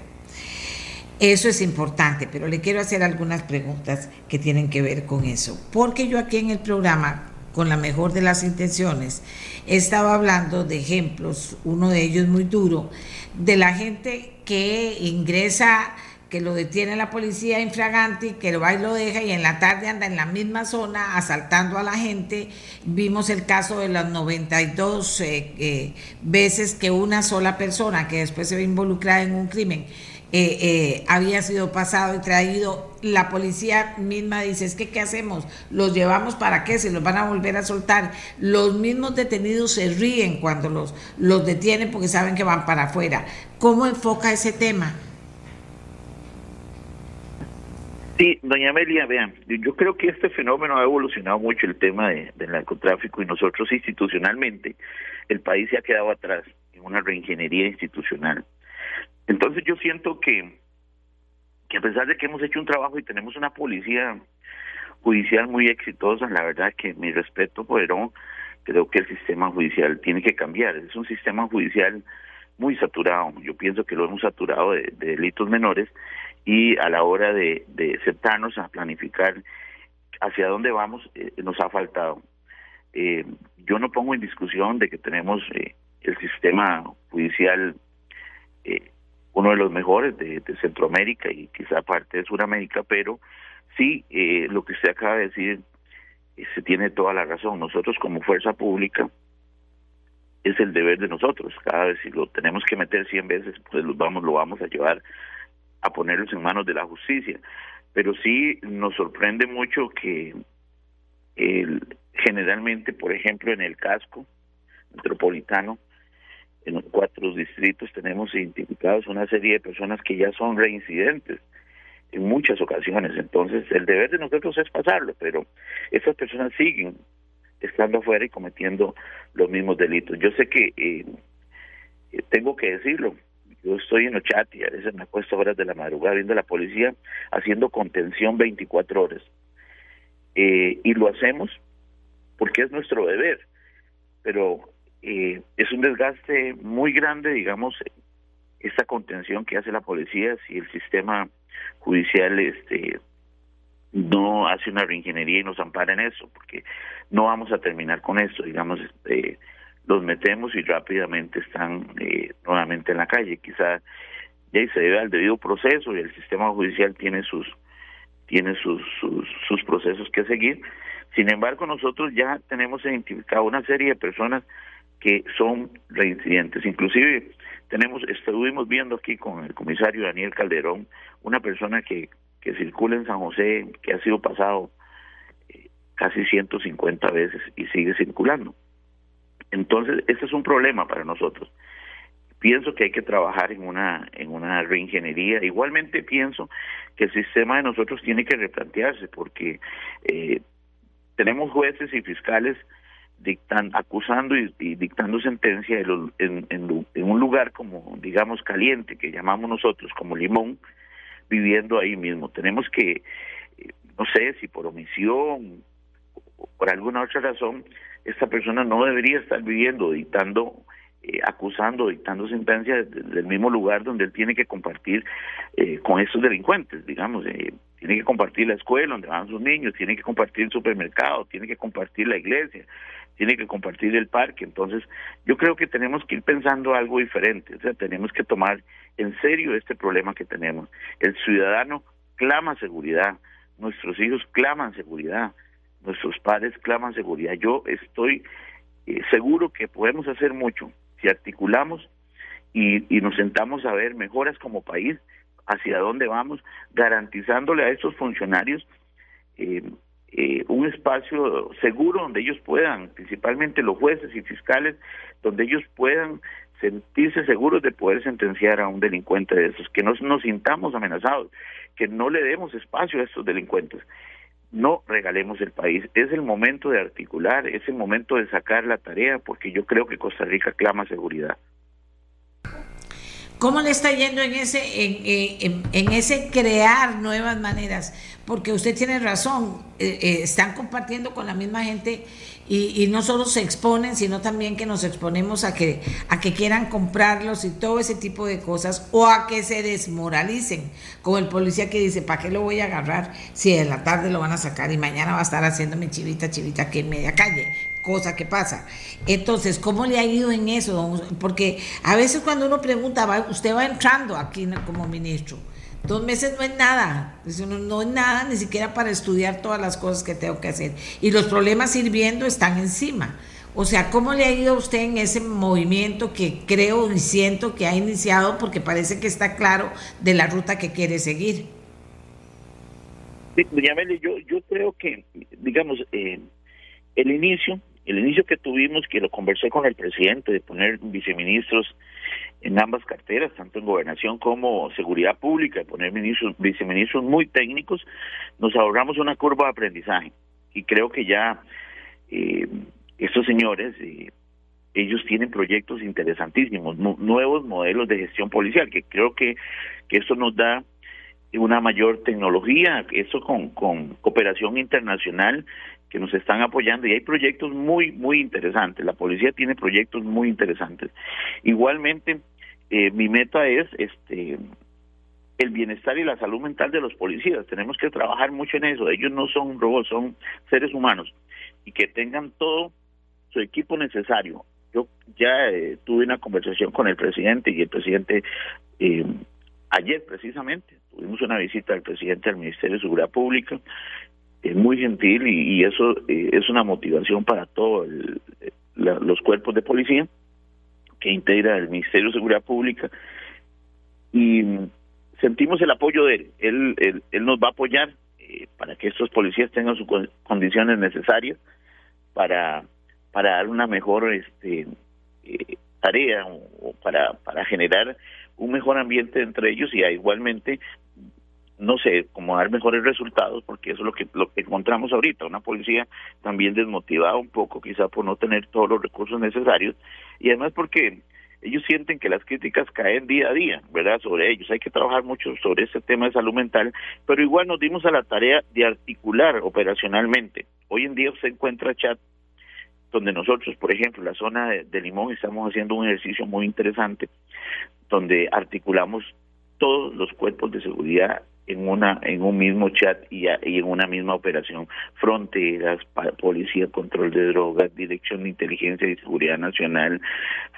Eso es importante, pero le quiero hacer algunas preguntas que tienen que ver con eso. Porque yo aquí en el programa, con la mejor de las intenciones, estaba hablando de ejemplos, uno de ellos muy duro, de la gente que ingresa que lo detiene la policía infraganti, que lo va y lo deja y en la tarde anda en la misma zona asaltando a la gente. Vimos el caso de las 92 eh, eh, veces que una sola persona que después se ve involucrada en un crimen eh, eh, había sido pasado y traído. La policía misma dice, es que ¿qué hacemos? ¿Los llevamos para qué? ¿Se los van a volver a soltar? Los mismos detenidos se ríen cuando los, los detienen porque saben que van para afuera. ¿Cómo enfoca ese tema? Sí, doña Amelia, vean, yo creo que este fenómeno ha evolucionado mucho el tema de, del narcotráfico y nosotros institucionalmente, el país se ha quedado atrás en una reingeniería institucional. Entonces yo siento que, que a pesar de que hemos hecho un trabajo y tenemos una policía judicial muy exitosa, la verdad que mi respeto, pero creo que el sistema judicial tiene que cambiar. Es un sistema judicial muy saturado. Yo pienso que lo hemos saturado de, delitos menores y a la hora de, de sentarnos a planificar hacia dónde vamos eh, nos ha faltado. Eh, yo no pongo en discusión de que tenemos eh, el sistema judicial uno de los mejores de, Centroamérica y quizá parte de Sudamérica, pero sí, lo que usted acaba de decir, se tiene toda la razón. Nosotros como fuerza pública es el deber de nosotros. Cada vez si lo tenemos que meter 100 veces, pues lo vamos, lo vamos a llevar a ponerlos en manos de la justicia. Pero sí nos sorprende mucho que el, generalmente, por ejemplo, en el casco metropolitano, en los cuatro distritos tenemos identificados una serie de personas que ya son reincidentes en muchas ocasiones. Entonces, el deber de nosotros es pasarlo, pero esas personas siguen estando afuera y cometiendo los mismos delitos. Yo sé que eh, tengo que decirlo. Yo estoy en Ochati, a veces me acuesto horas de la madrugada viendo a la policía haciendo contención 24 horas. Eh, y lo hacemos porque es nuestro deber. Pero eh, es un desgaste muy grande, digamos, esta contención que hace la policía si el sistema judicial este no hace una reingeniería y nos ampara en eso, porque no vamos a terminar con eso, digamos, eh, los metemos y rápidamente están eh, nuevamente en la calle, quizá ya se debe al debido proceso y el sistema judicial tiene sus tiene sus, sus, sus procesos que seguir. Sin embargo, nosotros ya tenemos identificado una serie de personas que son reincidentes. Inclusive tenemos, estuvimos viendo aquí con el comisario Daniel Calderón, una persona que, que circula en San José, que ha sido pasado eh, casi 150 veces y sigue circulando. Entonces, ese es un problema para nosotros. Pienso que hay que trabajar en una en una reingeniería. Igualmente pienso que el sistema de nosotros tiene que replantearse porque eh, tenemos jueces y fiscales dictan, acusando y, dictando sentencia en, en, un lugar como, digamos, caliente, que llamamos nosotros como Limón, viviendo ahí mismo. Tenemos que, eh, no sé si por omisión o por alguna otra razón, esta persona no debería estar viviendo, dictando, eh, acusando, dictando sentencia del mismo lugar donde él tiene que compartir eh, con estos delincuentes, digamos. Eh, tiene que compartir la escuela donde van sus niños, tiene que compartir el supermercado, tiene que compartir la iglesia, tiene que compartir el parque. Entonces, yo creo que tenemos que ir pensando algo diferente, o sea, tenemos que tomar en serio este problema que tenemos. El ciudadano clama seguridad, nuestros hijos claman seguridad, nuestros padres claman seguridad. Yo estoy eh, seguro que podemos hacer mucho si articulamos y, y nos sentamos a ver mejoras como país hacia dónde vamos, garantizándole a estos funcionarios eh, eh, un espacio seguro donde ellos puedan, principalmente los jueces y fiscales, donde ellos puedan sentirse seguros de poder sentenciar a un delincuente de esos, que no nos sintamos amenazados, que no le demos espacio a estos delincuentes. No regalemos el país. Es el momento de articular, es el momento de sacar la tarea, porque yo creo que Costa Rica clama seguridad. ¿Cómo le está yendo en ese, en, en, ese crear nuevas maneras? Porque usted tiene razón, eh, eh, están compartiendo con la misma gente y, no solo se exponen, sino también que nos exponemos a que, a que quieran comprarlos y todo ese tipo de cosas, o a que se desmoralicen, como el policía que dice, ¿para qué lo voy a agarrar si en la tarde lo van a sacar y mañana va a estar haciendo mi chivita, chivita aquí en media calle? cosa que pasa. Entonces, ¿cómo le ha ido en eso? Porque a veces cuando uno pregunta, usted va entrando aquí como ministro, dos meses no es nada, no es nada ni siquiera para estudiar todas las cosas que tengo que hacer. Y los problemas sirviendo están encima. O sea, ¿cómo le ha ido a usted en ese movimiento que creo y siento que ha iniciado porque parece que está claro de la ruta que quiere seguir? Sí, yo, yo creo que, digamos, eh, el inicio el inicio que tuvimos, que lo conversé con el presidente, de poner viceministros en ambas carteras, tanto en gobernación como seguridad pública, de poner ministros, viceministros muy técnicos, nos ahorramos una curva de aprendizaje. Y creo que ya eh, estos señores, eh, ellos tienen proyectos interesantísimos, nuevos modelos de gestión policial, que creo que, que esto nos da una mayor tecnología, eso con, con cooperación internacional que nos están apoyando y hay proyectos muy, muy interesantes. La policía tiene proyectos muy interesantes. Igualmente, eh, mi meta es este el bienestar y la salud mental de los policías. Tenemos que trabajar mucho en eso. Ellos no son robots, son seres humanos y que tengan todo su equipo necesario. Yo ya eh, tuve una conversación con el presidente y el presidente eh, ayer precisamente tuvimos una visita del presidente del Ministerio de Seguridad Pública es muy gentil y, eso eh, es una motivación para todos los cuerpos de policía que integra el Ministerio de Seguridad Pública y sentimos el apoyo de él. Él, él, nos va a apoyar eh, para que estos policías tengan sus condiciones necesarias para, para dar una mejor este, eh, tarea o, para, para generar un mejor ambiente entre ellos y igualmente no sé, cómo dar mejores resultados, porque eso es lo que, lo que encontramos ahorita, una policía también desmotivada un poco, quizá por no tener todos los recursos necesarios, y además porque ellos sienten que las críticas caen día a día, ¿verdad? Sobre ellos. Hay que trabajar mucho sobre ese tema de salud mental, pero igual nos dimos a la tarea de articular operacionalmente. Hoy en día se encuentra chat donde nosotros, por ejemplo, la zona de Limón, estamos haciendo un ejercicio muy interesante, donde articulamos todos los cuerpos de seguridad en una en un mismo chat y, en una misma operación fronteras policía control de drogas dirección de inteligencia y seguridad nacional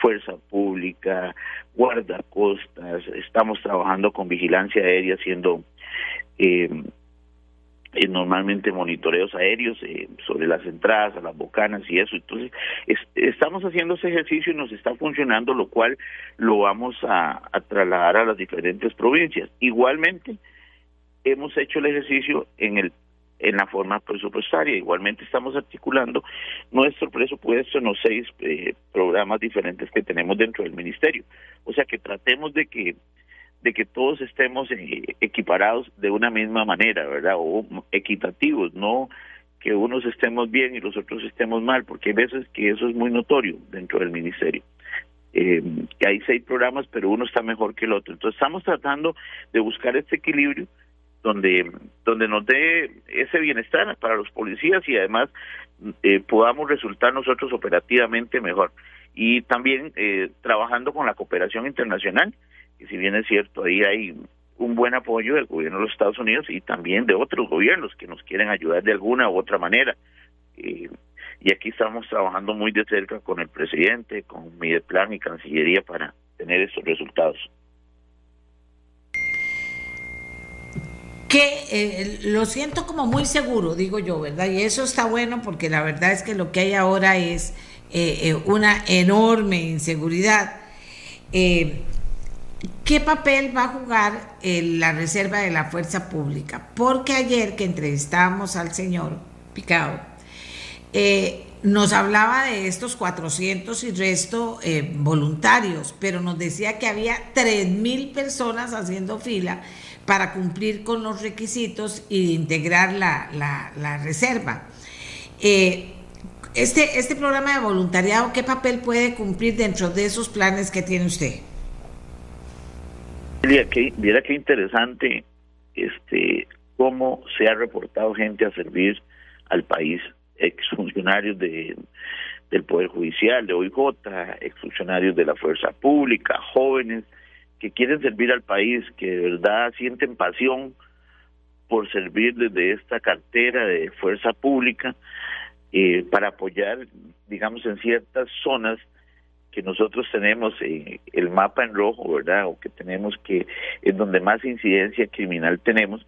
fuerza pública guardacostas estamos trabajando con vigilancia aérea haciendo eh, eh, normalmente monitoreos aéreos eh, sobre las entradas a las bocanas y eso. Entonces, estamos haciendo ese ejercicio y nos está funcionando, lo cual lo vamos a, trasladar a las diferentes provincias. Igualmente, hemos hecho el ejercicio en el en la forma presupuestaria. Igualmente estamos articulando nuestro presupuesto en los seis eh, programas diferentes que tenemos dentro del ministerio. O sea que tratemos de que de que todos estemos eh, equiparados de una misma manera, ¿verdad? O equitativos, no que unos estemos bien y los otros estemos mal, porque hay veces que eso es muy notorio dentro del ministerio. Eh, que hay seis programas, pero uno está mejor que el otro. Entonces estamos tratando de buscar este equilibrio donde, donde nos dé ese bienestar para los policías y además eh, podamos resultar nosotros operativamente mejor. Y también eh, trabajando con la cooperación internacional, y si bien es cierto, ahí hay un buen apoyo del gobierno de los Estados Unidos y también de otros gobiernos que nos quieren ayudar de alguna u otra manera. Eh, y aquí estamos trabajando muy de cerca con el presidente, con Mideplan y Cancillería para tener estos resultados. Que eh, lo siento como muy seguro, digo yo, ¿verdad? Y eso está bueno porque la verdad es que lo que hay ahora es eh, una enorme inseguridad. ¿Qué papel va a jugar la reserva de la fuerza pública? Porque ayer que entrevistábamos al señor Picado, eh, nos hablaba de estos 400 y resto eh, voluntarios, pero nos decía que había 3.000 personas haciendo fila para cumplir con los requisitos y integrar la, reserva. Eh, este, este programa de voluntariado, ¿qué papel puede cumplir dentro de esos planes que tiene usted? que, viera qué interesante este cómo se ha reportado gente a servir al país, exfuncionarios de, del Poder Judicial, de OIJ, exfuncionarios de la Fuerza Pública, jóvenes que quieren servir al país, que de verdad sienten pasión por servir desde esta cartera de fuerza pública eh, para apoyar, digamos, en ciertas zonas que nosotros tenemos eh, el mapa en rojo, ¿verdad? O que tenemos que, es donde más incidencia criminal tenemos,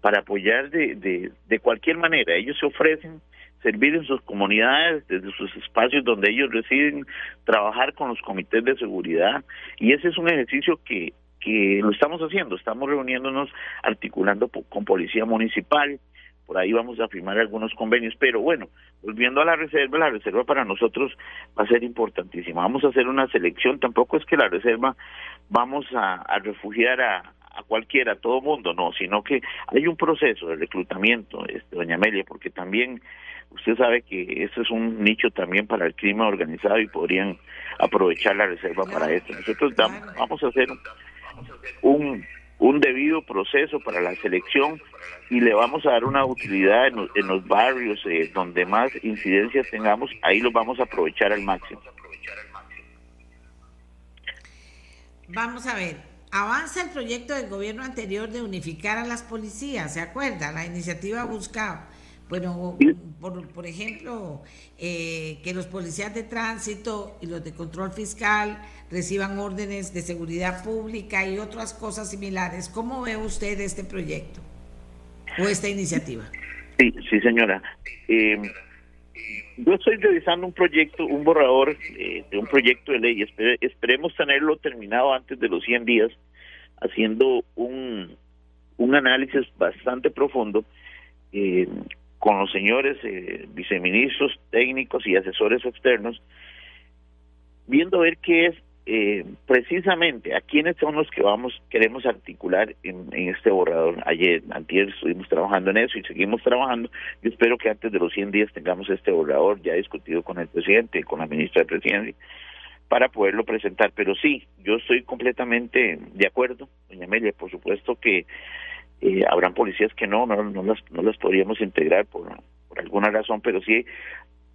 para apoyar de, de, de cualquier manera. Ellos se ofrecen servir en sus comunidades, desde sus espacios donde ellos residen, trabajar con los comités de seguridad. Y ese es un ejercicio que, que lo estamos haciendo, estamos reuniéndonos, articulando con policía municipal, por ahí vamos a firmar algunos convenios, pero bueno, volviendo a la reserva, la reserva para nosotros va a ser importantísima. Vamos a hacer una selección, tampoco es que la reserva vamos a, refugiar a, cualquiera, a todo mundo, no, sino que hay un proceso de reclutamiento, este, doña Amelia, porque también usted sabe que eso es un nicho también para el crimen organizado y podrían aprovechar la reserva para esto. Nosotros vamos a hacer un un debido proceso para la selección y le vamos a dar una utilidad en los, barrios eh, donde más incidencias tengamos, ahí lo vamos a aprovechar al máximo. Vamos a ver, avanza el proyecto del gobierno anterior de unificar a las policías, ¿se acuerda? La iniciativa buscaba bueno, por, por ejemplo, eh, que los policías de tránsito y los de control fiscal reciban órdenes de seguridad pública y otras cosas similares. ¿Cómo ve usted este proyecto o esta iniciativa? Sí, sí, señora. Eh, yo estoy revisando un proyecto, un borrador eh, de un proyecto de ley. esperemos tenerlo terminado antes de los 100 días, haciendo un, análisis bastante profundo eh, con los señores eh, viceministros técnicos y asesores externos, viendo ver qué es eh, precisamente a quiénes son los que vamos queremos articular en, este borrador. Ayer, antier estuvimos trabajando en eso y seguimos trabajando. Yo espero que antes de los 100 días tengamos este borrador ya discutido con el presidente, con la ministra de Presidencia, para poderlo presentar. Pero sí, yo estoy completamente de acuerdo, doña Amelia, por supuesto que eh, habrán policías que no, no, no, las, no las podríamos integrar por, por alguna razón, pero sí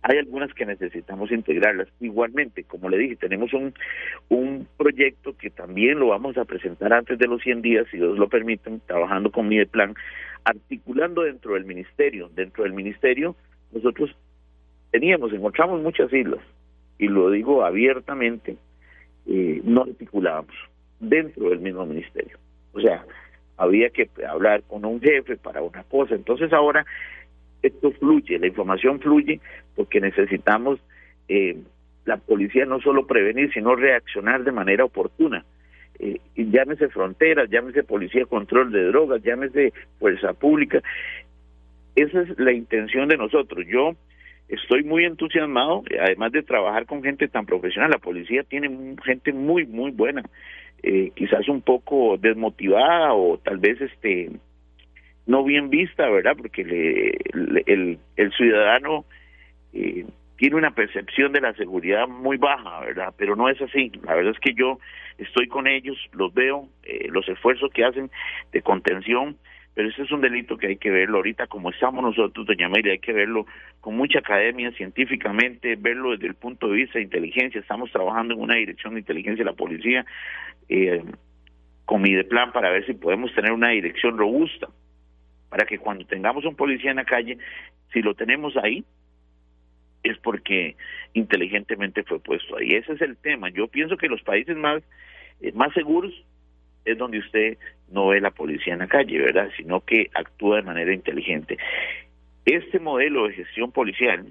hay algunas que necesitamos integrarlas. Igualmente, como le dije, tenemos un, un proyecto que también lo vamos a presentar antes de los 100 días, si Dios lo permiten, trabajando con mi plan, articulando dentro del ministerio. Dentro del ministerio, nosotros teníamos, encontramos muchas islas, y lo digo abiertamente, eh, no articulábamos dentro del mismo ministerio. O sea, había que hablar con un jefe para una cosa. Entonces ahora esto fluye, la información fluye porque necesitamos eh, la policía no solo prevenir, sino reaccionar de manera oportuna. Eh, llámese fronteras, llámese policía control de drogas, llámese fuerza pública. Esa es la intención de nosotros. Yo estoy muy entusiasmado, además de trabajar con gente tan profesional. La policía tiene gente muy, muy buena, eh, quizás un poco desmotivada o tal vez este no bien vista, ¿verdad? Porque le, el, ciudadano eh, tiene una percepción de la seguridad muy baja, ¿verdad? Pero no es así. La verdad es que yo estoy con ellos, los veo, eh, los esfuerzos que hacen de contención, pero ese es un delito que hay que verlo ahorita como estamos nosotros, doña Amelia, hay que verlo con mucha academia, científicamente, verlo desde el punto de vista de inteligencia. Estamos trabajando en una dirección de inteligencia de la policía eh, con mi plan para ver si podemos tener una dirección robusta para que cuando tengamos un policía en la calle, si lo tenemos ahí, es porque inteligentemente fue puesto ahí. Ese es el tema. Yo pienso que los países más, eh, más seguros es donde usted no ve la policía en la calle, ¿verdad? Sino que actúa de manera inteligente. Este modelo de gestión policial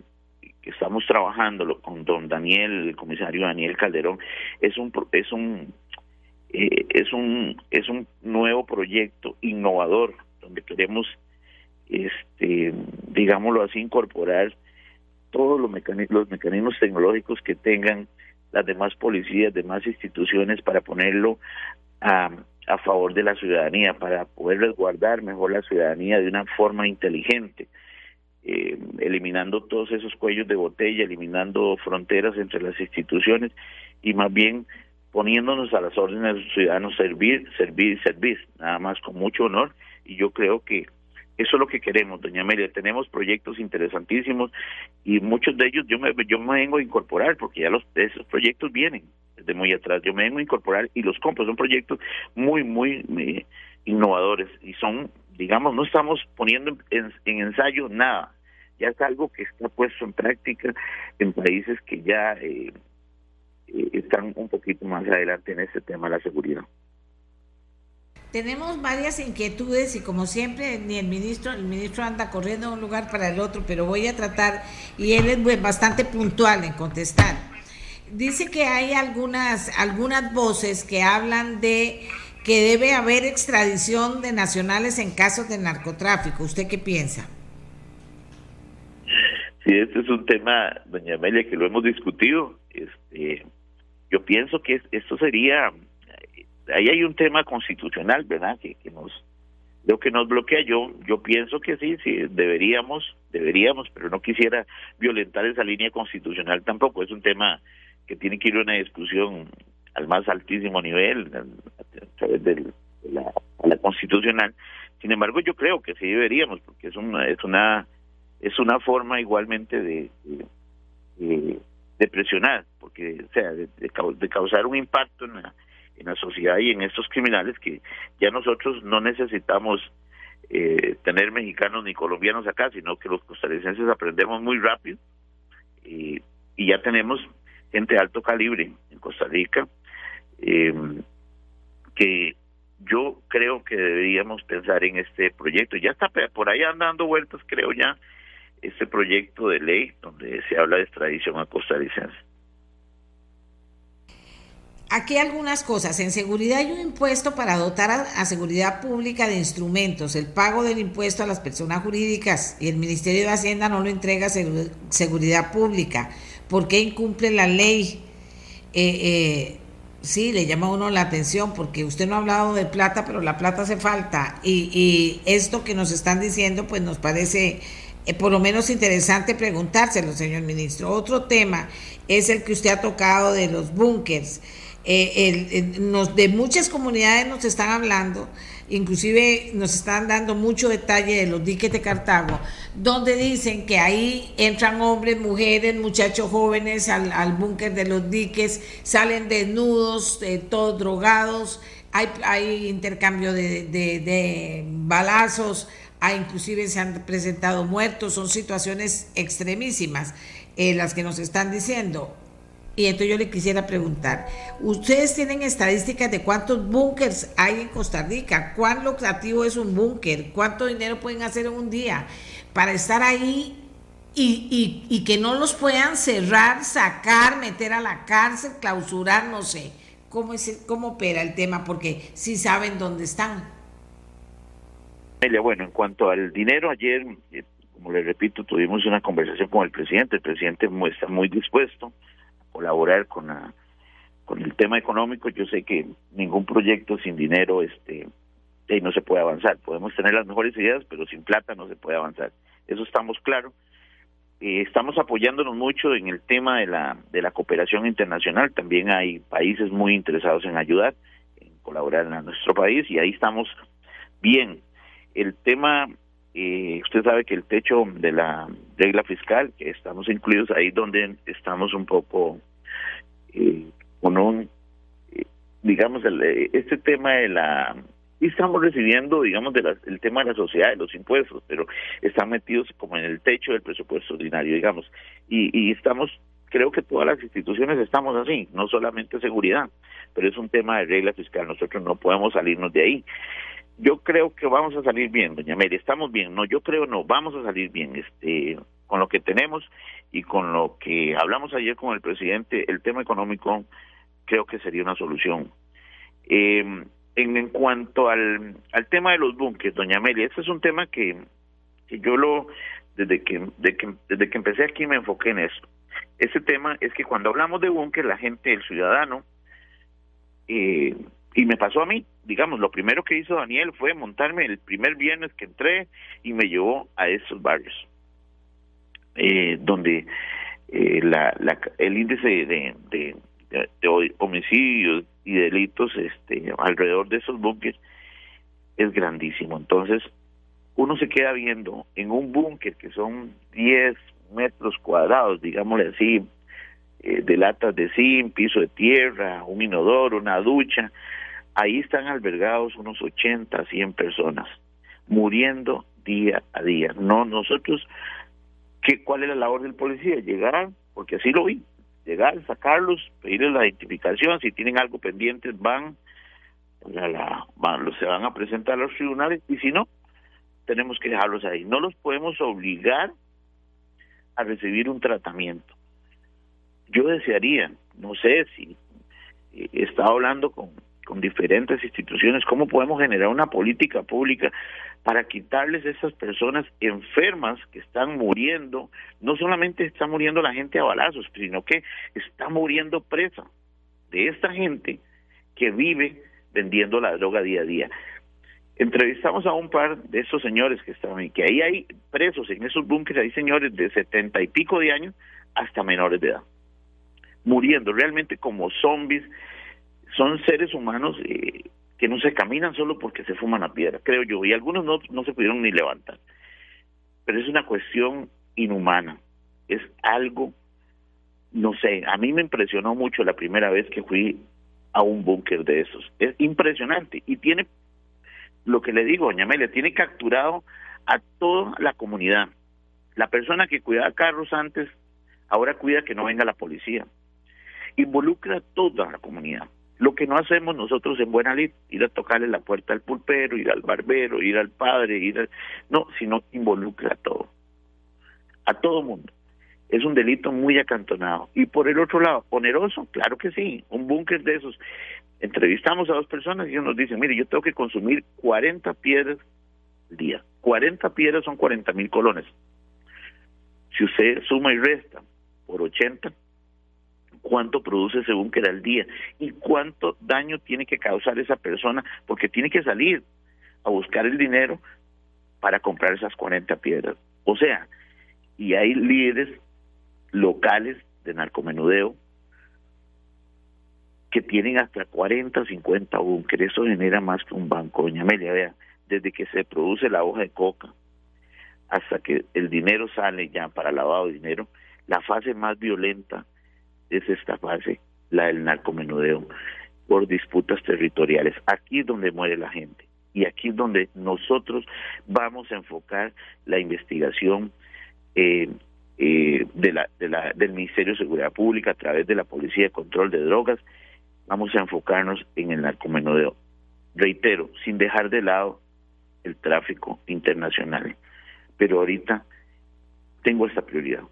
que estamos trabajando con don Daniel, el comisario Daniel Calderón, es un es un eh, es un es un nuevo proyecto innovador donde queremos este digámoslo así incorporar todos los mecanismos, los mecanismos tecnológicos que tengan las demás policías, demás instituciones para ponerlo a, a favor de la ciudadanía, para poder resguardar mejor la ciudadanía de una forma inteligente, eh, eliminando todos esos cuellos de botella, eliminando fronteras entre las instituciones y más bien poniéndonos a las órdenes de los ciudadanos servir, servir, servir, nada más con mucho honor y yo creo que eso es lo que queremos, doña Amelia. Tenemos proyectos interesantísimos y muchos de ellos yo me, yo me vengo a incorporar porque ya los esos proyectos vienen desde muy atrás. Yo me vengo a incorporar y los compro. Son proyectos muy, muy, innovadores y son, digamos, no estamos poniendo en, ensayo nada. Ya es algo que está puesto en práctica en países que ya eh, eh, están un poquito más adelante en este tema de la seguridad. Tenemos varias inquietudes y como siempre ni el ministro, el ministro anda corriendo de un lugar para el otro, pero voy a tratar y él es bastante puntual en contestar. Dice que hay algunas algunas voces que hablan de que debe haber extradición de nacionales en casos de narcotráfico. ¿Usted qué piensa? Sí, este es un tema, doña Amelia, que lo hemos discutido. Este, yo pienso que esto sería ahí hay un tema constitucional, ¿verdad? Que, que nos lo que nos bloquea yo yo pienso que sí sí deberíamos deberíamos pero no quisiera violentar esa línea constitucional tampoco es un tema que tiene que ir a una discusión al más altísimo nivel a través de la, constitucional sin embargo yo creo que sí deberíamos porque es una es una es una forma igualmente de, de, presionar porque o sea de, de causar un impacto en la en la sociedad y en estos criminales que ya nosotros no necesitamos eh, tener mexicanos ni colombianos acá, sino que los costarricenses aprendemos muy rápido y, y ya tenemos gente de alto calibre en Costa Rica eh, que yo creo que deberíamos pensar en este proyecto. Ya está por ahí andando vueltas, creo ya, este proyecto de ley donde se habla de extradición a costarricenses. Aquí algunas cosas. En seguridad hay un impuesto para dotar a, seguridad pública de instrumentos. El pago del impuesto a las personas jurídicas y el Ministerio de Hacienda no lo entrega a seguridad pública. ¿Por qué incumple la ley? Eh, eh, sí, le llama a uno la atención porque usted no ha hablado de plata, pero la plata hace falta. Y, esto que nos están diciendo, pues nos parece eh, por lo menos interesante preguntárselo, señor ministro. Otro tema es el que usted ha tocado de los búnkers. Eh, nos, de muchas comunidades nos están hablando, inclusive nos están dando mucho detalle de los diques de Cartago, donde dicen que ahí entran hombres, mujeres, muchachos jóvenes al, al búnker de los diques, salen desnudos, eh, todos drogados, hay, hay intercambio de, de, balazos, hay, inclusive se han presentado muertos, son situaciones extremísimas eh, las que nos están diciendo. Y entonces yo le quisiera preguntar, ¿ustedes tienen estadísticas de cuántos búnkers hay en Costa Rica? ¿Cuán lucrativo es un búnker? ¿Cuánto dinero pueden hacer en un día para estar ahí y, y, que no los puedan cerrar, sacar, meter a la cárcel, clausurar, no sé? ¿Cómo, es, cómo opera el tema? Porque sí saben dónde están. Bueno, en cuanto al dinero, ayer, eh, como le repito, tuvimos una conversación con el presidente. El presidente está muy dispuesto colaborar con con el tema económico. Yo sé que ningún proyecto sin dinero este no se puede avanzar. Podemos tener las mejores ideas, pero sin plata no se puede avanzar. Eso estamos claros. Eh, estamos apoyándonos mucho en el tema de la de la cooperación internacional. También hay países muy interesados en ayudar, en colaborar en nuestro país y ahí estamos bien. El tema eh, usted sabe que el techo de la regla fiscal, que estamos incluidos ahí donde estamos un poco eh, con un, eh, digamos, el, eh, este tema de la... Y estamos recibiendo, digamos, de el tema de la sociedad, de los impuestos, pero están metidos como en el techo del presupuesto ordinario, digamos. Y, y estamos, creo que todas las instituciones estamos así, no solamente seguridad, pero es un tema de regla fiscal, nosotros no podemos salirnos de ahí yo creo que vamos a salir bien, doña Mary, estamos bien, no, yo creo no, vamos a salir bien, este, con lo que tenemos y con lo que hablamos ayer con el presidente, el tema económico creo que sería una solución. Eh, en, en cuanto al, al tema de los bunkers, doña Amelia, este es un tema que, que yo lo, desde que, de que, desde que empecé aquí me enfoqué en eso. Ese tema es que cuando hablamos de búnker, la gente, el ciudadano, eh, y me pasó a mí, digamos, lo primero que hizo Daniel fue montarme el primer viernes que entré y me llevó a esos barrios, eh, donde eh, la, la, el índice de, de, de, homicidios y delitos este, alrededor de esos búnkeres es grandísimo. Entonces, uno se queda viendo en un búnker que son 10 metros cuadrados, digámosle así, eh, de latas de zinc, piso de tierra, un inodoro, una ducha, Ahí están albergados unos 80, 100 personas, muriendo día a día. No, nosotros, ¿qué, ¿cuál es la labor del policía? Llegar, porque así lo vi, llegar, sacarlos, pedirles la identificación, si tienen algo pendiente van, van, se van a presentar a los tribunales y si no, tenemos que dejarlos ahí. No los podemos obligar a recibir un tratamiento. Yo desearía, no sé si eh, estaba hablando con con diferentes instituciones, cómo podemos generar una política pública para quitarles a esas personas enfermas que están muriendo, no solamente está muriendo la gente a balazos, sino que está muriendo presa de esta gente que vive vendiendo la droga día a día. Entrevistamos a un par de esos señores que estaban ahí, que ahí hay presos en esos búnkeres, hay señores de setenta y pico de años hasta menores de edad, muriendo realmente como zombies son seres humanos eh, que no se caminan solo porque se fuman a piedra, creo yo, y algunos no, no se pudieron ni levantar. Pero es una cuestión inhumana, es algo, no sé, a mí me impresionó mucho la primera vez que fui a un búnker de esos. Es impresionante y tiene, lo que le digo, doña Amelia, tiene capturado a toda la comunidad. La persona que cuidaba carros antes, ahora cuida que no venga la policía. Involucra a toda la comunidad. Lo que no hacemos nosotros en Buena Lid, ir a tocarle la puerta al pulpero, ir al barbero, ir al padre, ir al... No, sino involucra a todo, a todo mundo. Es un delito muy acantonado. Y por el otro lado, oneroso, claro que sí, un búnker de esos. Entrevistamos a dos personas y ellos nos dicen, mire, yo tengo que consumir 40 piedras al día. 40 piedras son 40 mil colones. Si usted suma y resta por 80, cuánto produce ese búnker al día y cuánto daño tiene que causar esa persona porque tiene que salir a buscar el dinero para comprar esas 40 piedras. O sea, y hay líderes locales de narcomenudeo que tienen hasta 40 o 50 búnkeres. Eso genera más que un banco. Doña Amelia, vea, desde que se produce la hoja de coca hasta que el dinero sale ya para lavado de dinero, la fase más violenta es esta fase, la del narcomenudeo, por disputas territoriales. Aquí es donde muere la gente y aquí es donde nosotros vamos a enfocar la investigación eh, eh, del Ministerio de Seguridad Pública a través de la Policía de Control de Drogas. Vamos a enfocarnos en el narcomenudeo. Reitero, sin dejar de lado el tráfico internacional. Pero ahorita tengo esta prioridad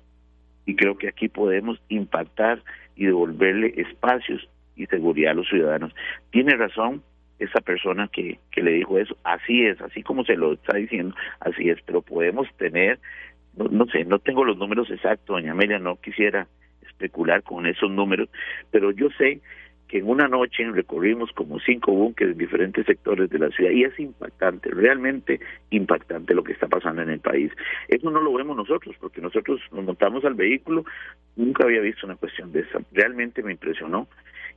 y creo que aquí podemos impactar y devolverle espacios y seguridad a los ciudadanos. Tiene razón esa persona que, que le dijo eso, así es, así como se lo está diciendo, así es, pero podemos tener, no, sé, no tengo los números exactos, doña Amelia, no quisiera especular con esos números, pero yo sé que en una noche recorrimos como cinco búnkeres en diferentes sectores de la ciudad y es impactante, realmente impactante lo que está pasando en el país. Eso no lo vemos nosotros, porque nosotros nos montamos al vehículo, nunca había visto una cuestión de esa, realmente me impresionó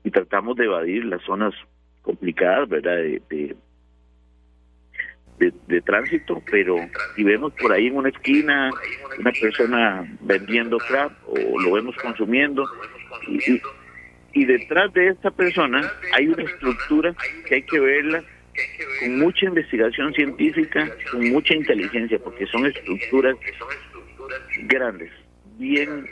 y tratamos de evadir las zonas complicadas, ¿verdad? De, de, tránsito, pero si vemos por ahí en una esquina una persona vendiendo crap o lo vemos consumiendo y, y detrás de esta persona hay una estructura que hay que verla con mucha investigación científica, con mucha inteligencia, porque son estructuras grandes, bien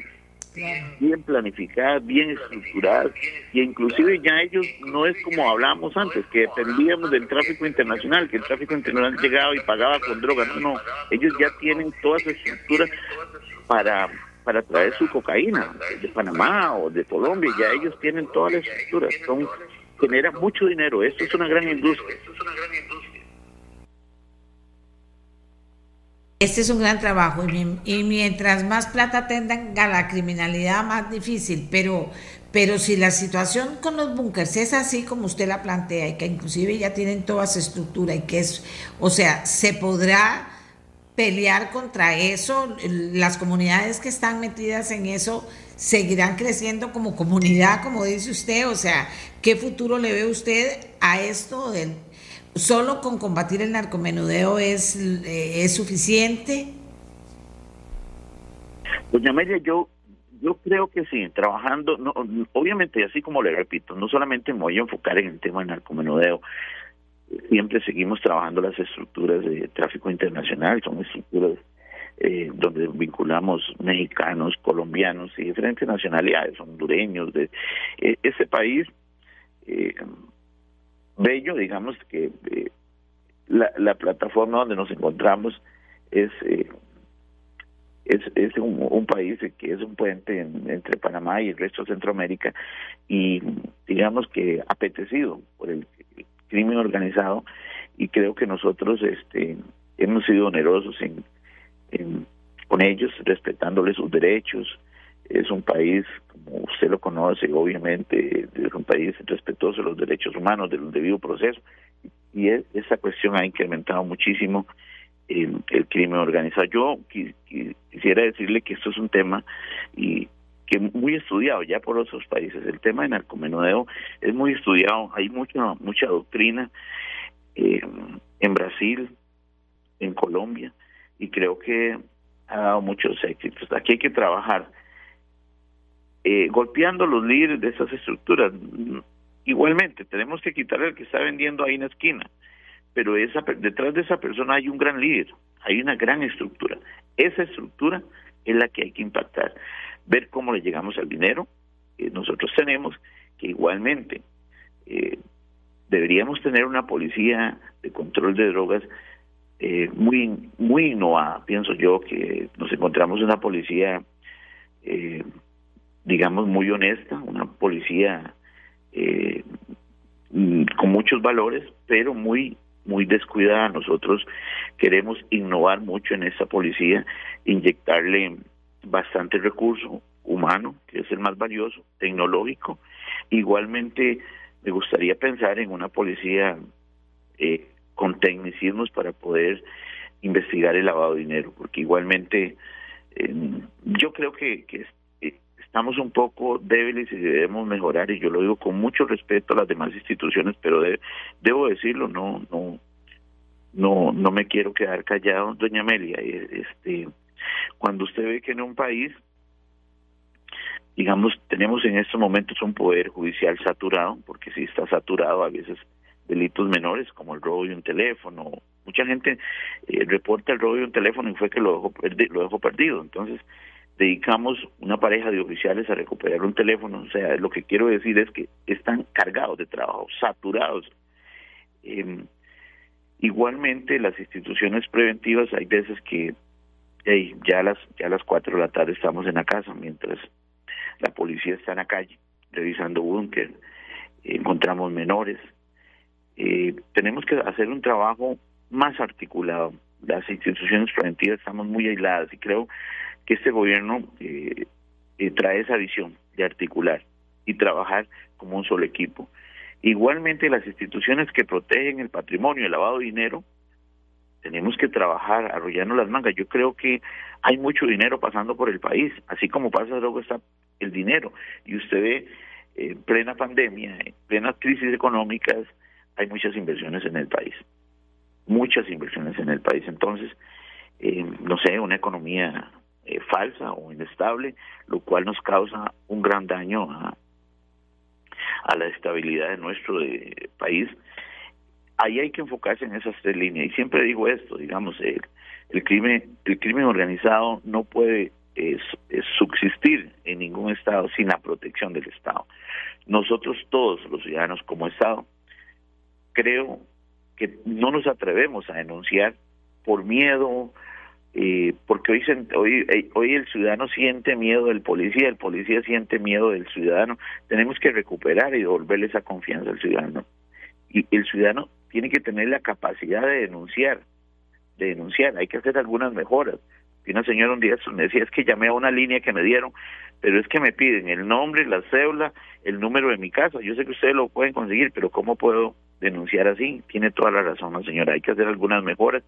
bien planificadas, bien estructuradas, y inclusive ya ellos no es como hablábamos antes, que dependíamos del tráfico internacional, que el tráfico internacional llegaba y pagaba con drogas, no, no, ellos ya tienen toda su estructura para para traer su cocaína de Panamá o de Colombia, ya ellos tienen todas las estructuras, son, generan mucho dinero, esto es una gran industria. Este es un gran trabajo y, mientras más plata tengan a la criminalidad, más difícil. Pero, pero si la situación con los bunkers es así como usted la plantea y que inclusive ya tienen toda su estructura y que es, o sea, se podrá pelear contra eso, las comunidades que están metidas en eso seguirán creciendo como comunidad, como dice usted, o sea, ¿qué futuro le ve usted a esto? ¿Solo con combatir el narcomenudeo es, eh, es suficiente? Doña Amelia, yo yo creo que sí, trabajando, no, obviamente, así como le repito, no solamente me voy a enfocar en el tema del narcomenudeo, siempre seguimos trabajando las estructuras de tráfico internacional, son estructuras eh, donde vinculamos mexicanos, colombianos y diferentes nacionalidades, hondureños, de eh, ese país eh, bello, digamos que la, la, plataforma donde nos encontramos es es, es un, un, país que es un puente entre Panamá y el resto de Centroamérica y digamos que apetecido por el crimen organizado y creo que nosotros este hemos sido onerosos en, con ellos respetándoles sus derechos. Es un país como usted lo conoce obviamente es un país respetuoso de los derechos humanos del debido proceso. Y esa cuestión ha incrementado muchísimo el crimen organizado. Yo quisiera decirle que esto es un tema y que muy estudiado ya por otros países. El tema de narcomenudeo es muy estudiado, hay mucha mucha doctrina eh, en Brasil, en Colombia, y creo que ha dado muchos éxitos. Aquí hay que trabajar eh, golpeando los líderes de esas estructuras. Igualmente, tenemos que quitar al que está vendiendo ahí en la esquina, pero esa, detrás de esa persona hay un gran líder, hay una gran estructura. Esa estructura es la que hay que impactar ver cómo le llegamos al dinero que nosotros tenemos, que igualmente eh, deberíamos tener una policía de control de drogas eh, muy muy innovada, pienso yo, que nos encontramos una policía, eh, digamos, muy honesta, una policía mm, con muchos valores, pero muy muy descuidada. Nosotros queremos innovar mucho en esa policía, inyectarle bastante recurso humano, que es el más valioso, tecnológico. Igualmente, me gustaría pensar en una policía eh, con tecnicismos para poder investigar el lavado de dinero, porque igualmente yo creo que, que eh, estamos un poco débiles y debemos mejorar, y yo lo digo con mucho respeto a las demás instituciones, pero debo decirlo, no, no, no, no me quiero quedar callado, doña Amelia, este cuando usted ve que en un país, digamos, tenemos en estos momentos un poder judicial saturado, porque si está saturado a veces delitos menores como el robo de un teléfono, mucha gente eh, reporta el robo de un teléfono y fue que lo dejó, lo dejó perdido, entonces dedicamos una pareja de oficiales a recuperar un teléfono. O sea, lo que quiero decir es que están cargados de trabajo, saturados. Em, igualmente, las instituciones preventivas, hay veces que ya a las ya a las 4 de la tarde estamos en la casa, mientras la policía está en la calle revisando búnker, encontramos menores. Eh, tenemos que hacer un trabajo más articulado. Las instituciones preventivas estamos muy aisladas y creo que este gobierno eh, eh, trae esa visión de articular y trabajar como un solo equipo. Igualmente las instituciones que protegen el patrimonio, el lavado de dinero, tenemos que trabajar arrollando las mangas. Yo creo que hay mucho dinero pasando por el país, así como pasa luego está el dinero. Y usted ve, en plena pandemia, en plenas crisis económicas, hay muchas inversiones en el país. Muchas inversiones en el país. Entonces, eh, no sé, una economía eh, falsa o inestable, lo cual nos causa un gran daño a, la estabilidad de nuestro eh, país. Ahí hay que enfocarse en esas tres líneas. Y siempre digo esto, digamos, el crimen, el crimen organizado no puede subsistir en ningún estado sin la protección del estado. Nosotros todos los ciudadanos como estado creo que no nos atrevemos a denunciar por miedo, eh, porque hoy, hoy, eh, hoy el ciudadano siente miedo del policía, el policía siente miedo del ciudadano. Tenemos que recuperar y devolverle esa confianza al ciudadano. Y el ciudadano tiene que tener la capacidad de denunciar, de denunciar. Hay que hacer algunas mejoras. Una señora un día me decía, es que llamé a una línea que me dieron, pero es que me piden el nombre, la cédula, el número de mi casa. Yo sé que ustedes lo pueden conseguir, pero ¿cómo puedo denunciar así? Tiene toda la razón la señora. Hay que hacer algunas mejoras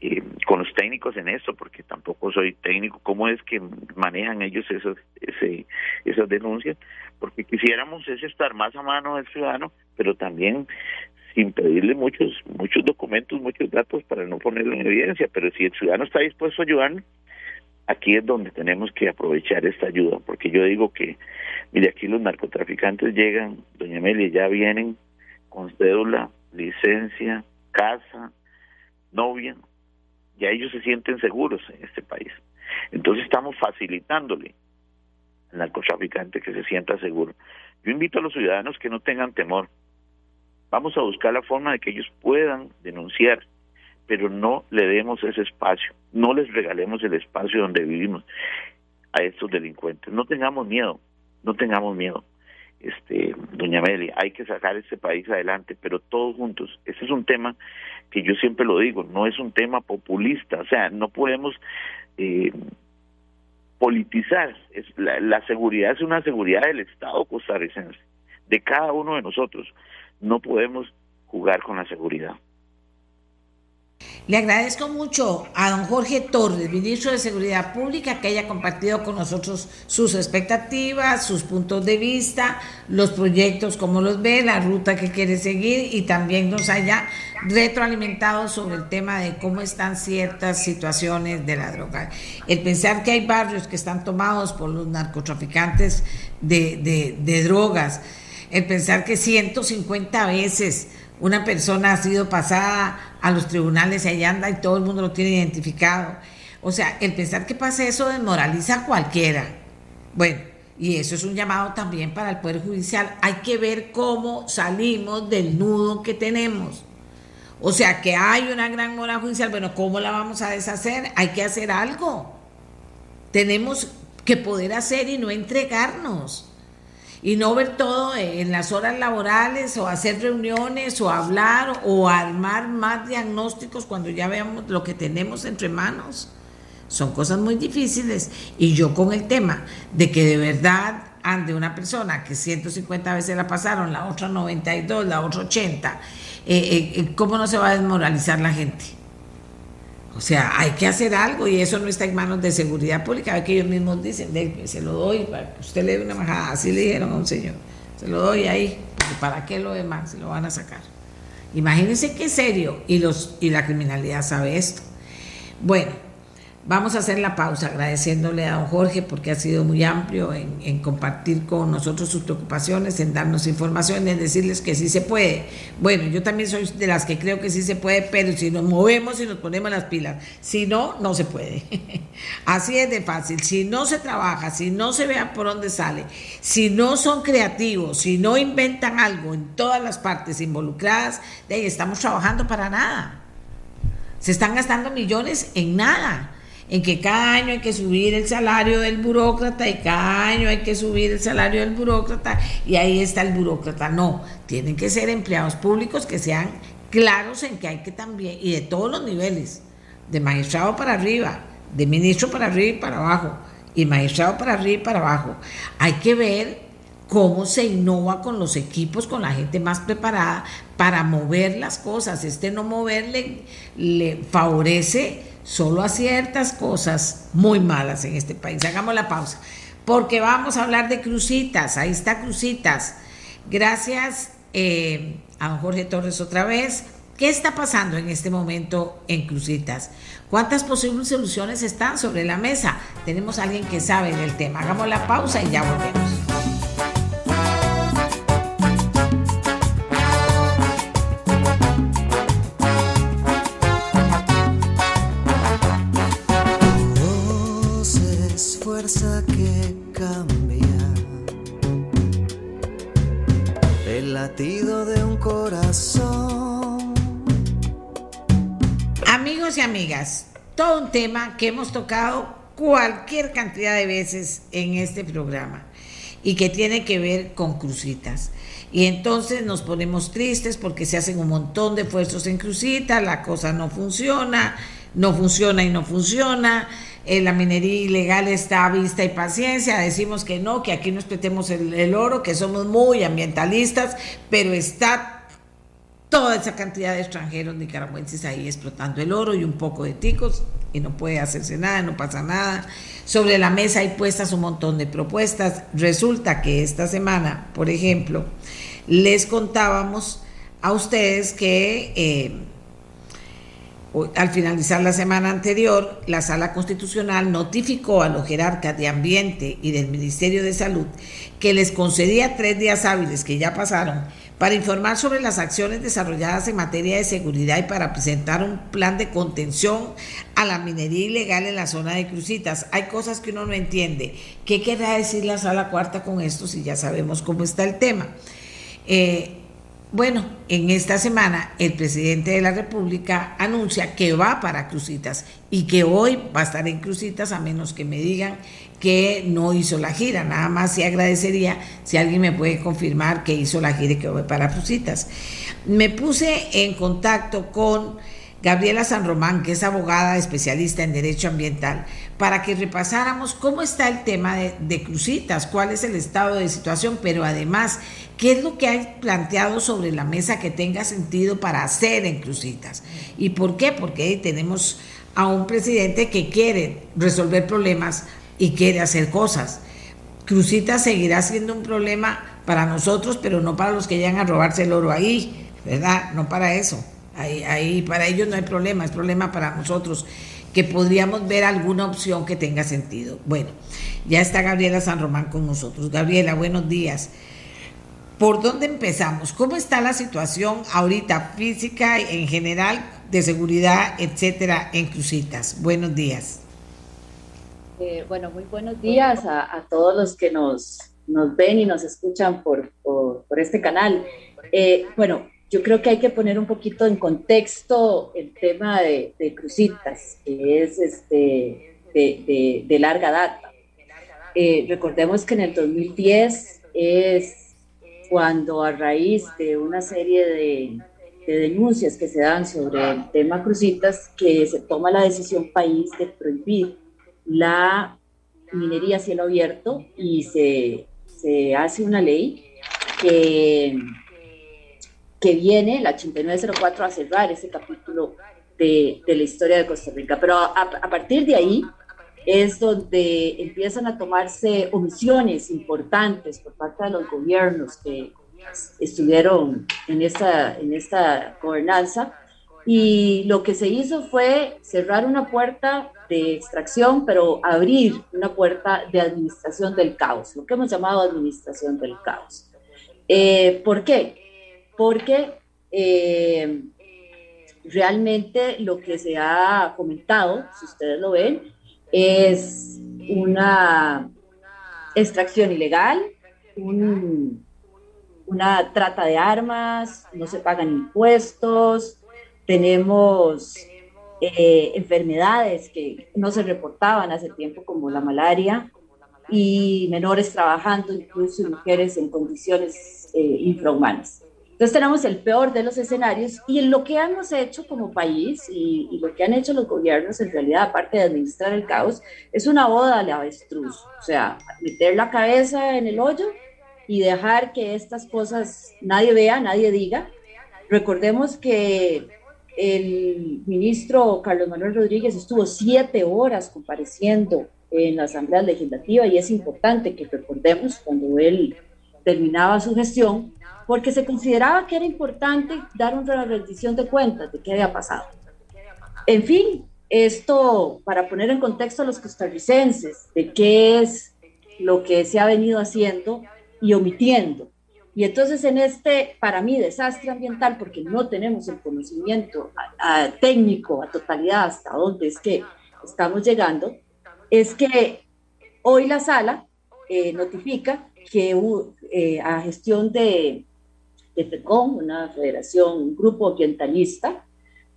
eh, con los técnicos en esto, porque tampoco soy técnico, cómo es que manejan ellos esas, ese, esas denuncias, porque quisiéramos es estar más a mano del ciudadano, pero también sin pedirle muchos muchos documentos, muchos datos para no ponerlo en evidencia, pero si el ciudadano está dispuesto a ayudar, aquí es donde tenemos que aprovechar esta ayuda, porque yo digo que, mire, aquí los narcotraficantes llegan, doña Amelia, ya vienen con cédula, licencia, casa, novia, ya ellos se sienten seguros en este país. Entonces estamos facilitándole al narcotraficante que se sienta seguro. Yo invito a los ciudadanos que no tengan temor. Vamos a buscar la forma de que ellos puedan denunciar, pero no le demos ese espacio, no les regalemos el espacio donde vivimos a estos delincuentes. No tengamos miedo, no tengamos miedo este, doña Amelia, hay que sacar este país adelante, pero todos juntos. Este es un tema que yo siempre lo digo, no es un tema populista, o sea, no podemos eh, politizar. Es, la seguridad es una seguridad del Estado costarricense, de cada uno de nosotros. No podemos jugar con la seguridad. Le agradezco mucho a don Jorge Torres, ministro de Seguridad Pública, que haya compartido con nosotros sus expectativas, sus puntos de vista, los proyectos, cómo los ve, la ruta que quiere seguir y también nos haya retroalimentado sobre el tema de cómo están ciertas situaciones de la droga. El pensar que hay barrios que están tomados por los narcotraficantes de, de, de drogas, el pensar que 150 veces una persona ha sido pasada a los tribunales y ahí anda y todo el mundo lo tiene identificado. O sea, el pensar que pasa eso desmoraliza a cualquiera. Bueno, y eso es un llamado también para el Poder Judicial. Hay que ver cómo salimos del nudo que tenemos. O sea, que hay una gran moral judicial. Bueno, ¿cómo la vamos a deshacer? Hay que hacer algo. Tenemos que poder hacer y no entregarnos y no ver todo en las horas laborales o hacer reuniones o hablar o armar más diagnósticos cuando ya veamos lo que tenemos entre manos. Son cosas muy difíciles y yo con el tema de que de verdad ande una persona que 150 veces la pasaron, la otra 92, la otra 80, eh, eh, ¿cómo no se va a desmoralizar la gente? O sea, hay que hacer algo y eso no está en manos de seguridad pública. que ellos mismos dicen, se lo doy para que usted le dé una majada. Así le dijeron a un señor. Se lo doy ahí. ¿Para qué lo demás? Se lo van a sacar. Imagínense qué serio. Y, los, y la criminalidad sabe esto. Bueno, Vamos a hacer la pausa agradeciéndole a don Jorge porque ha sido muy amplio en, compartir con nosotros sus preocupaciones, en darnos información, en decirles que sí se puede. Bueno, yo también soy de las que creo que sí se puede, pero si nos movemos y nos ponemos las pilas, si no, no se puede. [laughs] Así es de fácil. Si no se trabaja, si no se vea por dónde sale, si no son creativos, si no inventan algo en todas las partes involucradas, de ahí estamos trabajando para nada. Se están gastando millones en nada en que cada año hay que subir el salario del burócrata y cada año hay que subir el salario del burócrata y ahí está el burócrata. No, tienen que ser empleados públicos que sean claros en que hay que también, y de todos los niveles, de magistrado para arriba, de ministro para arriba y para abajo, y magistrado para arriba y para abajo. Hay que ver cómo se innova con los equipos, con la gente más preparada para mover las cosas. Este no moverle le favorece solo a ciertas cosas muy malas en este país. Hagamos la pausa, porque vamos a hablar de crucitas. Ahí está crucitas. Gracias eh, a don Jorge Torres otra vez. ¿Qué está pasando en este momento en Crucitas? ¿Cuántas posibles soluciones están sobre la mesa? Tenemos a alguien que sabe del tema. Hagamos la pausa y ya volvemos. De un corazón. Amigos y amigas, todo un tema que hemos tocado cualquier cantidad de veces en este programa y que tiene que ver con crucitas. Y entonces nos ponemos tristes porque se hacen un montón de esfuerzos en crucitas, la cosa no funciona, no funciona y no funciona. Eh, la minería ilegal está a vista y paciencia, decimos que no, que aquí no explotemos el, oro, que somos muy ambientalistas, pero está toda esa cantidad de extranjeros nicaragüenses ahí explotando el oro y un poco de ticos y no puede hacerse nada, no pasa nada. Sobre la mesa hay puestas un montón de propuestas. Resulta que esta semana, por ejemplo, les contábamos a ustedes que... Eh, al finalizar la semana anterior, la Sala Constitucional notificó a los jerarcas de Ambiente y del Ministerio de Salud que les concedía tres días hábiles que ya pasaron para informar sobre las acciones desarrolladas en materia de seguridad y para presentar un plan de contención a la minería ilegal en la zona de Crucitas. Hay cosas que uno no entiende. ¿Qué querrá decir la Sala Cuarta con esto si ya sabemos cómo está el tema? Eh, bueno, en esta semana el presidente de la República anuncia que va para Crucitas y que hoy va a estar en Crucitas a menos que me digan que no hizo la gira. Nada más se agradecería si alguien me puede confirmar que hizo la gira y que va para Crucitas. Me puse en contacto con Gabriela San Román, que es abogada especialista en derecho ambiental, para que repasáramos cómo está el tema de, Crucitas, cuál es el estado de situación, pero además, qué es lo que hay planteado sobre la mesa que tenga sentido para hacer en Crucitas. ¿Y por qué? Porque tenemos a un presidente que quiere resolver problemas y quiere hacer cosas. Crucitas seguirá siendo un problema para nosotros, pero no para los que llegan a robarse el oro ahí, ¿verdad? No para eso. Ahí, para ellos no hay problema, es problema para nosotros, que podríamos ver alguna opción que tenga sentido. Bueno, ya está Gabriela San Román con nosotros. Gabriela, buenos días. ¿Por dónde empezamos? ¿Cómo está la situación ahorita física en general, de seguridad, etcétera, en Crucitas? Buenos días. Eh, bueno, muy buenos días a, todos los que nos, nos ven y nos escuchan por, por, este canal. Eh, bueno, yo creo que hay que poner un poquito en contexto el tema de, Crucitas, que es este, de, larga data. Eh, recordemos que en el 2010 es cuando a raíz de una serie de, denuncias que se dan sobre el tema Crucitas, que se toma la decisión país de prohibir la minería a cielo abierto y se, se hace una ley que que viene, la 8904, a cerrar ese capítulo de, de la historia de Costa Rica. Pero a, a, partir de ahí es donde empiezan a tomarse omisiones importantes por parte de los gobiernos que estuvieron en esta, en esta gobernanza y lo que se hizo fue cerrar una puerta de extracción, pero abrir una puerta de administración del caos, lo que hemos llamado administración del caos. Eh, ¿Por qué? Porque eh, realmente lo que se ha comentado, si ustedes lo ven, es una extracción ilegal, una trata de armas, no se pagan impuestos, tenemos eh, enfermedades que no se reportaban hace tiempo como la malaria y menores trabajando, incluso mujeres en condiciones eh, infrahumanas. Entonces tenemos el peor de los escenarios y en lo que hemos hecho como país y, y, lo que han hecho los gobiernos en realidad, aparte de administrar el caos, es una boda al avestruz, o sea, meter la cabeza en el hoyo y dejar que estas cosas nadie vea, nadie diga. Recordemos que el ministro Carlos Manuel Rodríguez estuvo siete horas compareciendo en la Asamblea Legislativa y es importante que recordemos cuando él terminaba su gestión, porque se consideraba que era importante dar una rendición de cuentas de qué había pasado. En fin, esto para poner en contexto a los costarricenses de qué es lo que se ha venido haciendo y omitiendo. Y entonces en este, para mí, desastre ambiental, porque no tenemos el conocimiento técnico a totalidad hasta dónde es que estamos llegando, es que hoy la sala eh, notifica que eh, a gestión de FECOM, una federación, un grupo ambientalista,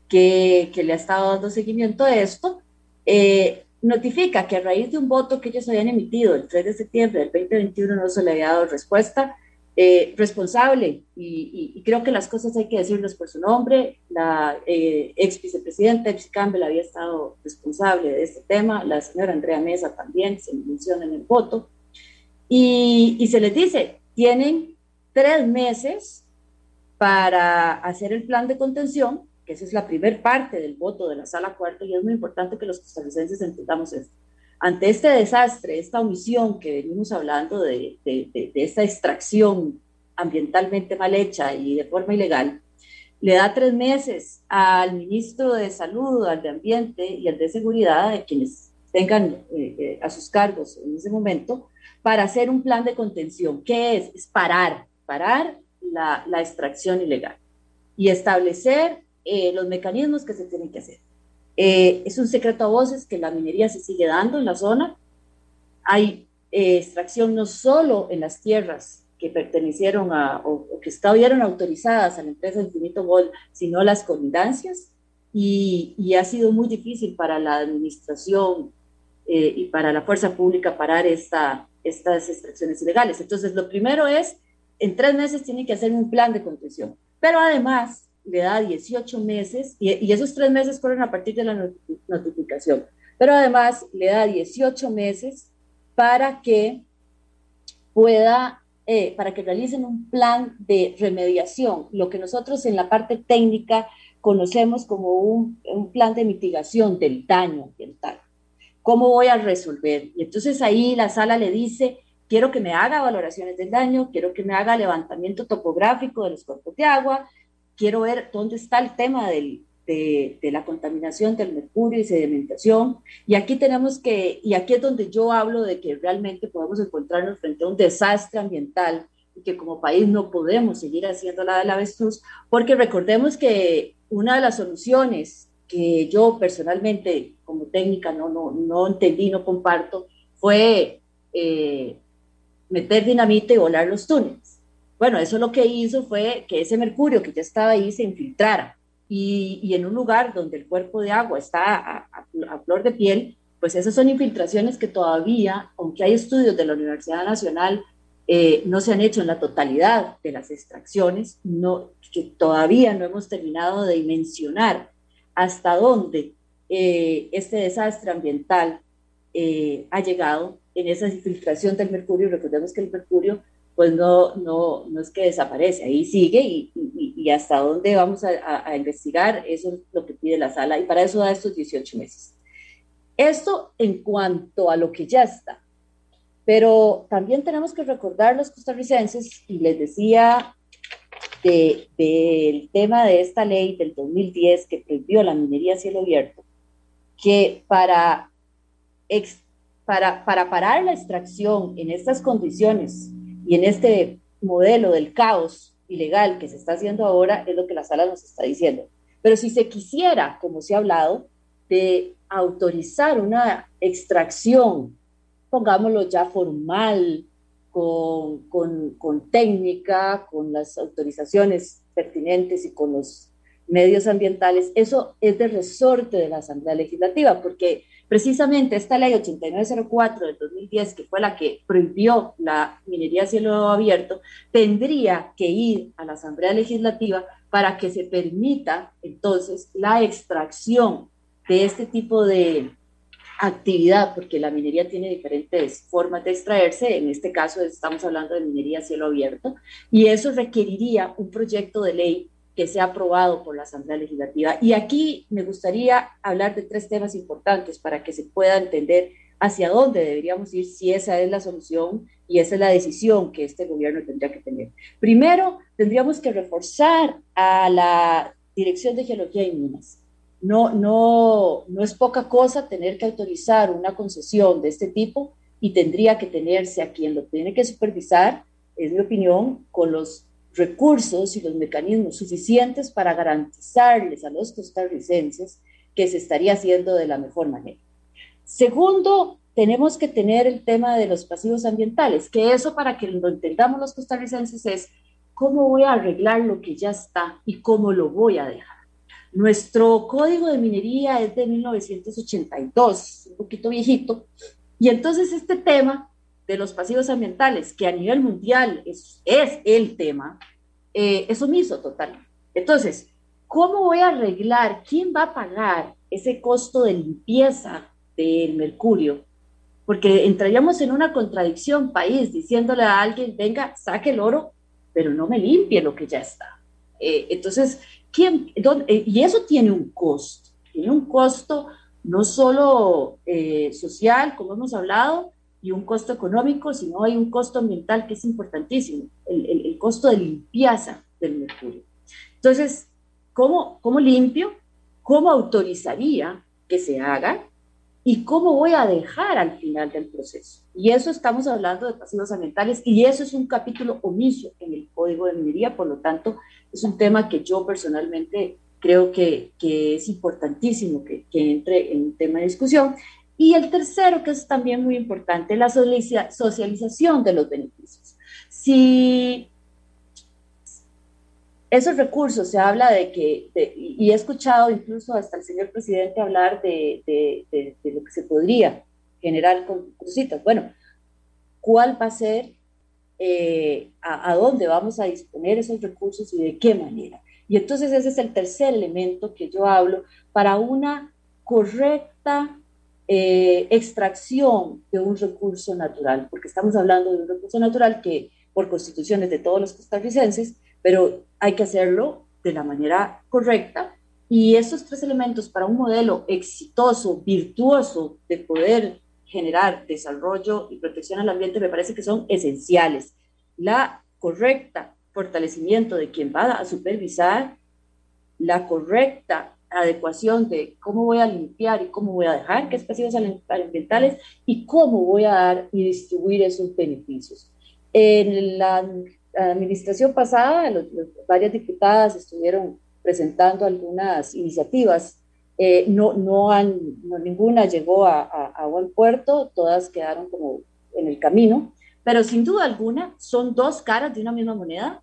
que, que, le ha estado dando seguimiento a esto, eh, notifica que a raíz de un voto que ellos habían emitido el 3 de septiembre del 2021 no se le había dado respuesta eh, responsable, y, creo que las cosas hay que decirlas por su nombre, la eh, ex vicepresidenta Epsi Campbell había estado responsable de este tema, la señora Andrea Mesa también se menciona en el voto, y, y se les dice, tienen tres meses para hacer el plan de contención, que esa es la primera parte del voto de la sala cuarta, y es muy importante que los costarricenses entendamos esto ante este desastre, esta omisión que venimos hablando de, esta extracción ambientalmente mal hecha y de forma ilegal, le da tres meses al ministro de Salud, al de Ambiente y al de Seguridad, de quienes tengan eh, eh, a sus cargos en ese momento, para hacer un plan de contención. ¿Qué es? Es parar, parar la, extracción ilegal y establecer eh, los mecanismos que se tienen que hacer. Eh, es un secreto a voces que la minería se sigue dando en la zona. Hay eh, extracción no solo en las tierras que pertenecieron a o, que estuvieron autorizadas a la empresa Infinito Gold, sino las colindancias. Y, ha sido muy difícil para la administración y para la fuerza pública parar esta, estas extracciones ilegales. Entonces, lo primero es, en tres meses tiene que hacer un plan de contención. Pero además, le da 18 meses, y, esos tres meses corren a partir de la notificación, pero además le da 18 meses para que pueda, eh, para que realicen un plan de remediación, lo que nosotros en la parte técnica conocemos como un, un plan de mitigación del daño ambiental. ¿Cómo voy a resolver? Y entonces ahí la sala le dice, quiero que me haga valoraciones del daño, quiero que me haga levantamiento topográfico de los cuerpos de agua, quiero ver dónde está el tema del, de, de, la contaminación del mercurio y sedimentación. Y aquí tenemos que, y aquí es donde yo hablo de que realmente podemos encontrarnos frente a un desastre ambiental y que como país no podemos seguir haciendo la del avestruz, porque recordemos que una de las soluciones que yo personalmente como técnica no, no, no entendí, no comparto, fue eh, meter dinamita y volar los túneles. Bueno, eso lo que hizo fue que ese mercurio que ya estaba ahí se infiltrara y, y en un lugar donde el cuerpo de agua está a, flor de piel, pues esas son infiltraciones que todavía, aunque hay estudios de la Universidad Nacional, eh, no se han hecho en la totalidad de las extracciones, no, todavía no hemos terminado de dimensionar hasta dónde eh, este desastre ambiental eh, ha llegado en esa infiltración del mercurio. Recordemos que el mercurio pues no, no, no es que desaparece, ahí sigue y, y, hasta dónde vamos a, a, investigar, eso es lo que pide la sala y para eso da estos 18 meses. Esto en cuanto a lo que ya está, pero también tenemos que recordar los costarricenses, y les decía del tema de esta ley del 2010 que prohibió la minería a cielo abierto, que para, para, para parar la extracción en estas condiciones y en este modelo del caos ilegal que se está haciendo ahora, es lo que la sala nos está diciendo. Pero si se quisiera, como se ha hablado, de autorizar una extracción, pongámoslo ya formal, con, con, con, técnica, con las autorizaciones pertinentes y con los medios ambientales, eso es de resorte de la Asamblea Legislativa, porque precisamente esta ley 8904 del 2010, que fue la que prohibió la minería a cielo abierto, tendría que ir a la Asamblea Legislativa para que se permita entonces la extracción de este tipo de actividad, porque la minería tiene diferentes formas de extraerse, en este caso estamos hablando de minería a cielo abierto, y eso requeriría un proyecto de ley que sea aprobado por la Asamblea Legislativa. Y aquí me gustaría hablar de tres temas importantes para que se pueda entender hacia dónde deberíamos ir si esa es la solución y esa es la decisión que este gobierno tendría que tener. Primero, tendríamos que reforzar a la Dirección de Geología y Minas no, no, no es poca cosa tener que autorizar una concesión de este tipo y tendría que tenerse a quien lo tiene que supervisar, es mi opinión, con los recursos y los mecanismos suficientes para garantizarles a los costarricenses que se estaría haciendo de la mejor manera. Segundo, tenemos que tener el tema de los pasivos ambientales, que eso para que lo entendamos los costarricenses es cómo voy a arreglar lo que ya está y cómo lo voy a dejar. Nuestro código de minería es de 1982, un poquito viejito, y entonces este tema de los pasivos ambientales, que a nivel mundial es, es el tema, eh, es omiso total. Entonces, ¿cómo voy a arreglar? ¿Quién va a pagar ese costo de limpieza del mercurio? Porque entraríamos en una contradicción país diciéndole a alguien, venga, saque el oro, pero no me limpie lo que ya está. Eh, entonces, eh, y eso tiene un costo, tiene un costo no solo eh, social, como hemos hablado, y un costo económico, sino hay un costo ambiental que es importantísimo, el, el, costo de limpieza del mercurio. Entonces, ¿cómo, ¿cómo limpio? ¿Cómo autorizaría que se haga? ¿Y cómo voy a dejar al final del proceso? Y eso estamos hablando de pasivos ambientales y eso es un capítulo omiso en el Código de Minería, por lo tanto, es un tema que yo personalmente creo que, que es importantísimo que, que, entre en un tema de discusión. Y el tercero, que es también muy importante, la socialización de los beneficios. Si esos recursos se habla de que, y he escuchado incluso hasta el señor presidente hablar de, de, de lo que se podría generar con crucitas. Bueno, ¿cuál va a ser eh, a, dónde vamos a disponer esos recursos y de qué manera. Y entonces ese es el tercer elemento que yo hablo para una correcta eh, extracción de un recurso natural, porque estamos hablando de un recurso natural que por constituciones de todos los costarricenses, pero hay que hacerlo de la manera correcta. Y esos tres elementos para un modelo exitoso, virtuoso de poder generar desarrollo y protección al ambiente me parece que son esenciales. La correcta fortalecimiento de quien va a supervisar, la correcta adecuación de cómo voy a limpiar y cómo voy a dejar que espacios ambientales y cómo voy a dar y distribuir esos beneficios. En la administración pasada, varias diputadas estuvieron presentando algunas iniciativas eh, no, no, han, ninguna llegó a, a, buen puerto, todas quedaron como en el camino, pero sin duda alguna son dos caras de una misma moneda,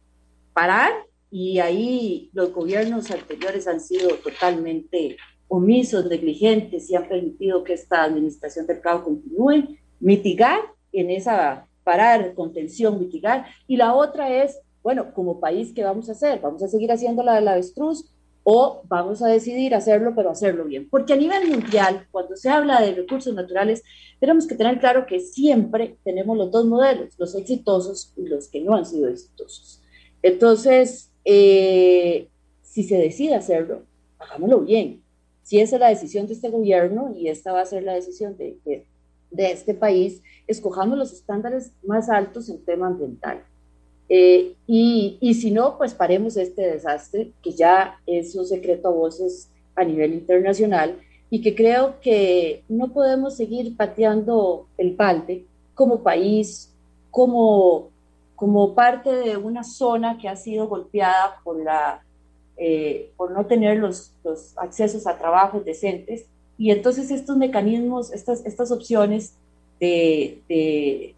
parar y ahí los gobiernos anteriores han sido totalmente omisos, negligentes y han permitido que esta administración del caos continúe, mitigar en esa parar, contención, mitigar, y la otra es, bueno, como país, ¿qué vamos a hacer? ¿Vamos a seguir haciendo la del avestruz? o vamos a decidir hacerlo, pero hacerlo bien. Porque a nivel mundial, cuando se habla de recursos naturales, tenemos que tener claro que siempre tenemos los dos modelos, los exitosos y los que no han sido exitosos. Entonces, eh, si se decide hacerlo, hagámoslo bien. Si esa es la decisión de este gobierno y esta va a ser la decisión de, de este país, escojamos los estándares más altos en tema ambiental Eh, y, y, si no, pues paremos este desastre, que ya es un secreto a voces a nivel internacional y que creo que no podemos seguir pateando el balde como país, como, como parte de una zona que ha sido golpeada por, la, eh, por no tener los, los, accesos a trabajos decentes. Y entonces estos mecanismos, estas, estas opciones de, de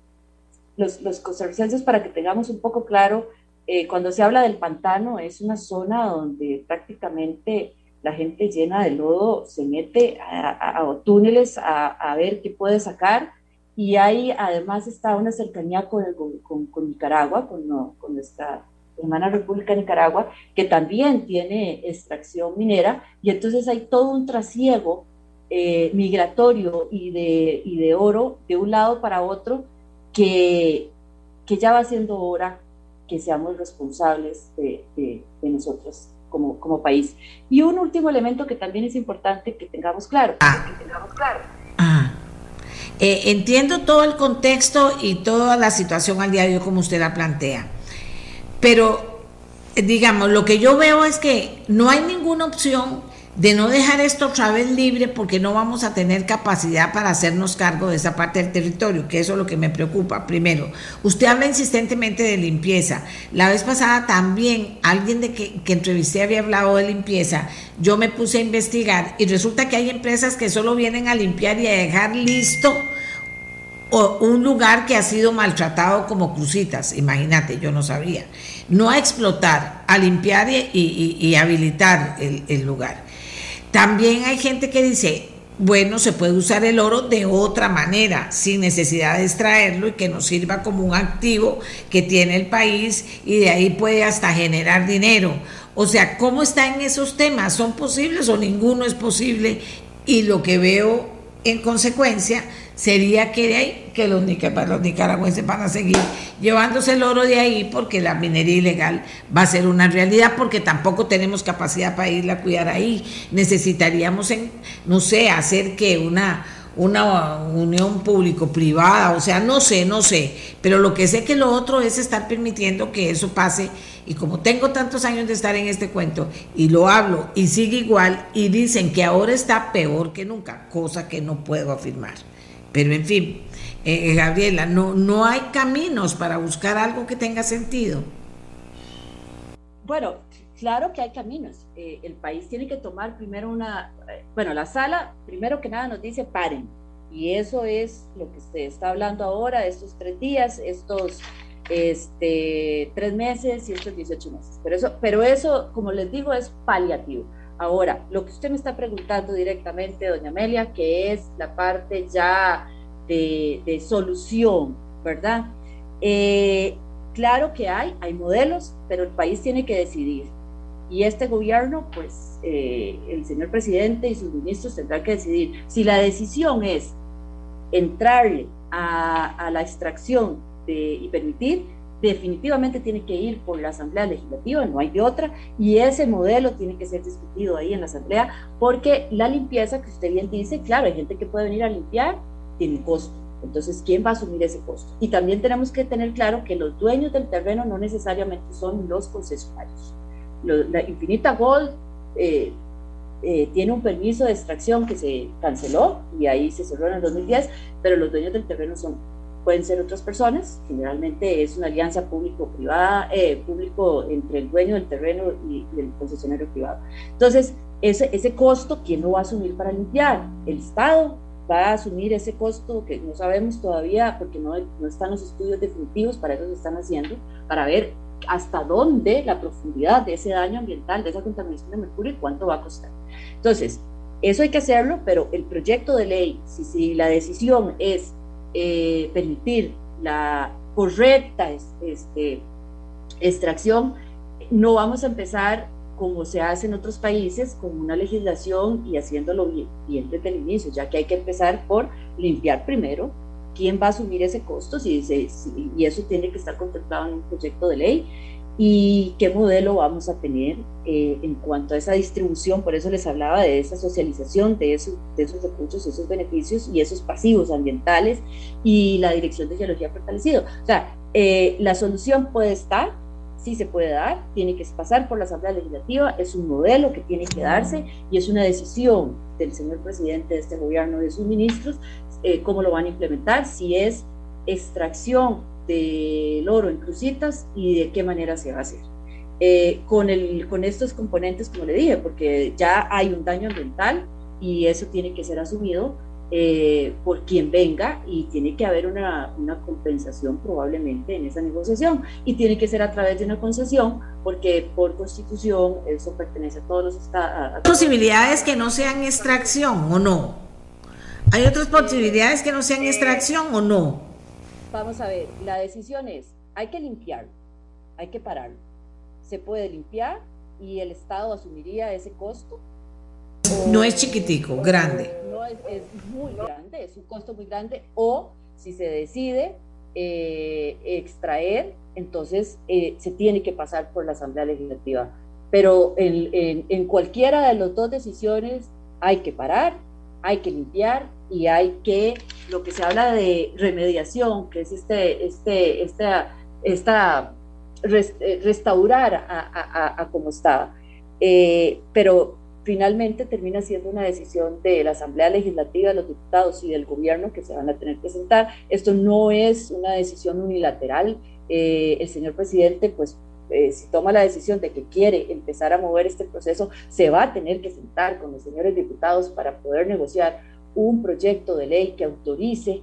los, los costarricenses, para que tengamos un poco claro, eh, cuando se habla del pantano, es una zona donde prácticamente la gente llena de lodo se mete a, túneles a, ver qué puede sacar y ahí además está una cercanía con, con, Nicaragua, con, con, nuestra hermana República de Nicaragua, que también tiene extracción minera y entonces hay todo un trasiego eh, migratorio y de, y de oro de un lado para otro que, que ya va siendo hora que seamos responsables de, de, de nosotros como, como país. Y un último elemento que también es importante que tengamos claro. Ah. Que tengamos claro. Ah. Eh, entiendo todo el contexto y toda la situación al diario como usted la plantea, pero digamos, lo que yo veo es que no hay ninguna opción de no dejar esto otra vez libre porque no vamos a tener capacidad para hacernos cargo de esa parte del territorio, que eso es lo que me preocupa. Primero, usted habla insistentemente de limpieza. La vez pasada también alguien de que, entrevisté había hablado de limpieza. Yo me puse a investigar y resulta que hay empresas que solo vienen a limpiar y a dejar listo un lugar que ha sido maltratado como crucitas, imagínate, yo no sabía. No a explotar, a limpiar y, habilitar el lugar. También hay gente que dice, bueno, se puede usar el oro de otra manera, sin necesidad de extraerlo y que nos sirva como un activo que tiene el país y de ahí puede hasta generar dinero. O sea, ¿cómo están esos temas? ¿Son posibles o ninguno es posible? Y lo que veo en consecuencia sería que de ahí que los, los nicaragüenses van a seguir llevándose el oro de ahí porque la minería ilegal va a ser una realidad porque tampoco tenemos capacidad para irla a cuidar ahí. Necesitaríamos, en, no sé, hacer que una una unión público-privada, o sea, no sé, no sé, pero lo que sé que lo otro es estar permitiendo que eso pase y como tengo tantos años de estar en este cuento y lo hablo y sigue igual y dicen que ahora está peor que nunca, cosa que no puedo afirmar. Pero en fin, eh, eh, Gabriela, no, no hay caminos para buscar algo que tenga sentido. Bueno, claro que hay caminos. Eh, el país tiene que tomar primero una, bueno, la sala, primero que nada nos dice paren. Y eso es lo que se está hablando ahora, estos tres días, estos este, tres meses y estos 18 meses. Pero eso, pero eso, como les digo, es paliativo. Ahora, lo que usted me está preguntando directamente, doña Amelia, que es la parte ya de, solución, ¿verdad? Eh, claro que hay, hay modelos, pero el país tiene que decidir. Y este gobierno, pues eh, el señor presidente y sus ministros tendrán que decidir. Si la decisión es entrarle a, la extracción y permitir, definitivamente tiene que ir por la Asamblea Legislativa, no hay de otra, y ese modelo tiene que ser discutido ahí en la Asamblea, porque la limpieza que usted bien dice, claro, hay gente que puede venir a limpiar, tiene costo. Entonces, ¿quién va a asumir ese costo? Y también tenemos que tener claro que los dueños del terreno no necesariamente son los concesionarios. la Infinita Gold eh, eh, tiene un permiso de extracción que se canceló y ahí se cerró en el 2010, pero los dueños del terreno son pueden ser otras personas, generalmente es una alianza público-privada, eh, público entre el dueño del terreno y, el concesionario privado. Entonces, ese, ese costo, ¿quién lo va a asumir para limpiar? El Estado va a asumir ese costo que no sabemos todavía porque no, no están los estudios definitivos, para eso se están haciendo, para ver hasta dónde la profundidad de ese daño ambiental, de esa contaminación de mercurio y cuánto va a costar. Entonces, eso hay que hacerlo, pero el proyecto de ley, si, si la decisión es eh, permitir la correcta este, extracción, no vamos a empezar como se hace en otros países, con una legislación y haciéndolo bien, bien desde el inicio, ya que hay que empezar por limpiar primero quién va a asumir ese costo si, y eso tiene que estar contemplado en un proyecto de ley y qué modelo vamos a tener eh, en cuanto a esa distribución. Por eso les hablaba de esa socialización de esos, de esos recursos, esos beneficios y esos pasivos ambientales y la dirección de geología fortalecido. O sea, Eh, la solución puede estar, sí se puede dar, tiene que pasar por la Asamblea Legislativa, es un modelo que tiene que darse y es una decisión del señor presidente de este gobierno y de sus ministros eh, cómo lo van a implementar, si es extracción del oro en crucitas y de qué manera se va a hacer. Eh, con, el, con estos componentes, como le dije, porque ya hay un daño ambiental y eso tiene que ser asumido eh, por quien venga y tiene que haber una, una, compensación probablemente en esa negociación y tiene que ser a través de una concesión porque por constitución eso pertenece a todos los estados. Posibilidades que no sean extracción o no. ¿Hay otras posibilidades que no sean eh, extracción o no? Vamos a ver, la decisión es, hay que limpiar, hay que pararlo. Se puede limpiar y el Estado asumiría ese costo no es chiquitico, grande. No es, muy grande, es un costo muy grande. O si se decide eh, extraer, entonces eh, se tiene que pasar por la Asamblea Legislativa. Pero en, en, cualquiera de las dos decisiones hay que parar, hay que limpiar y hay que, lo que se habla de remediación, que es este, este, esta, esta eh, restaurar a, a, como estaba. pero finalmente termina siendo una decisión de la Asamblea Legislativa, de los diputados y del gobierno que se van a tener que sentar. Esto no es una decisión unilateral. Eh, el señor presidente, pues, eh, si toma la decisión de que quiere empezar a mover este proceso, se va a tener que sentar con los señores diputados para poder negociar un proyecto de ley que autorice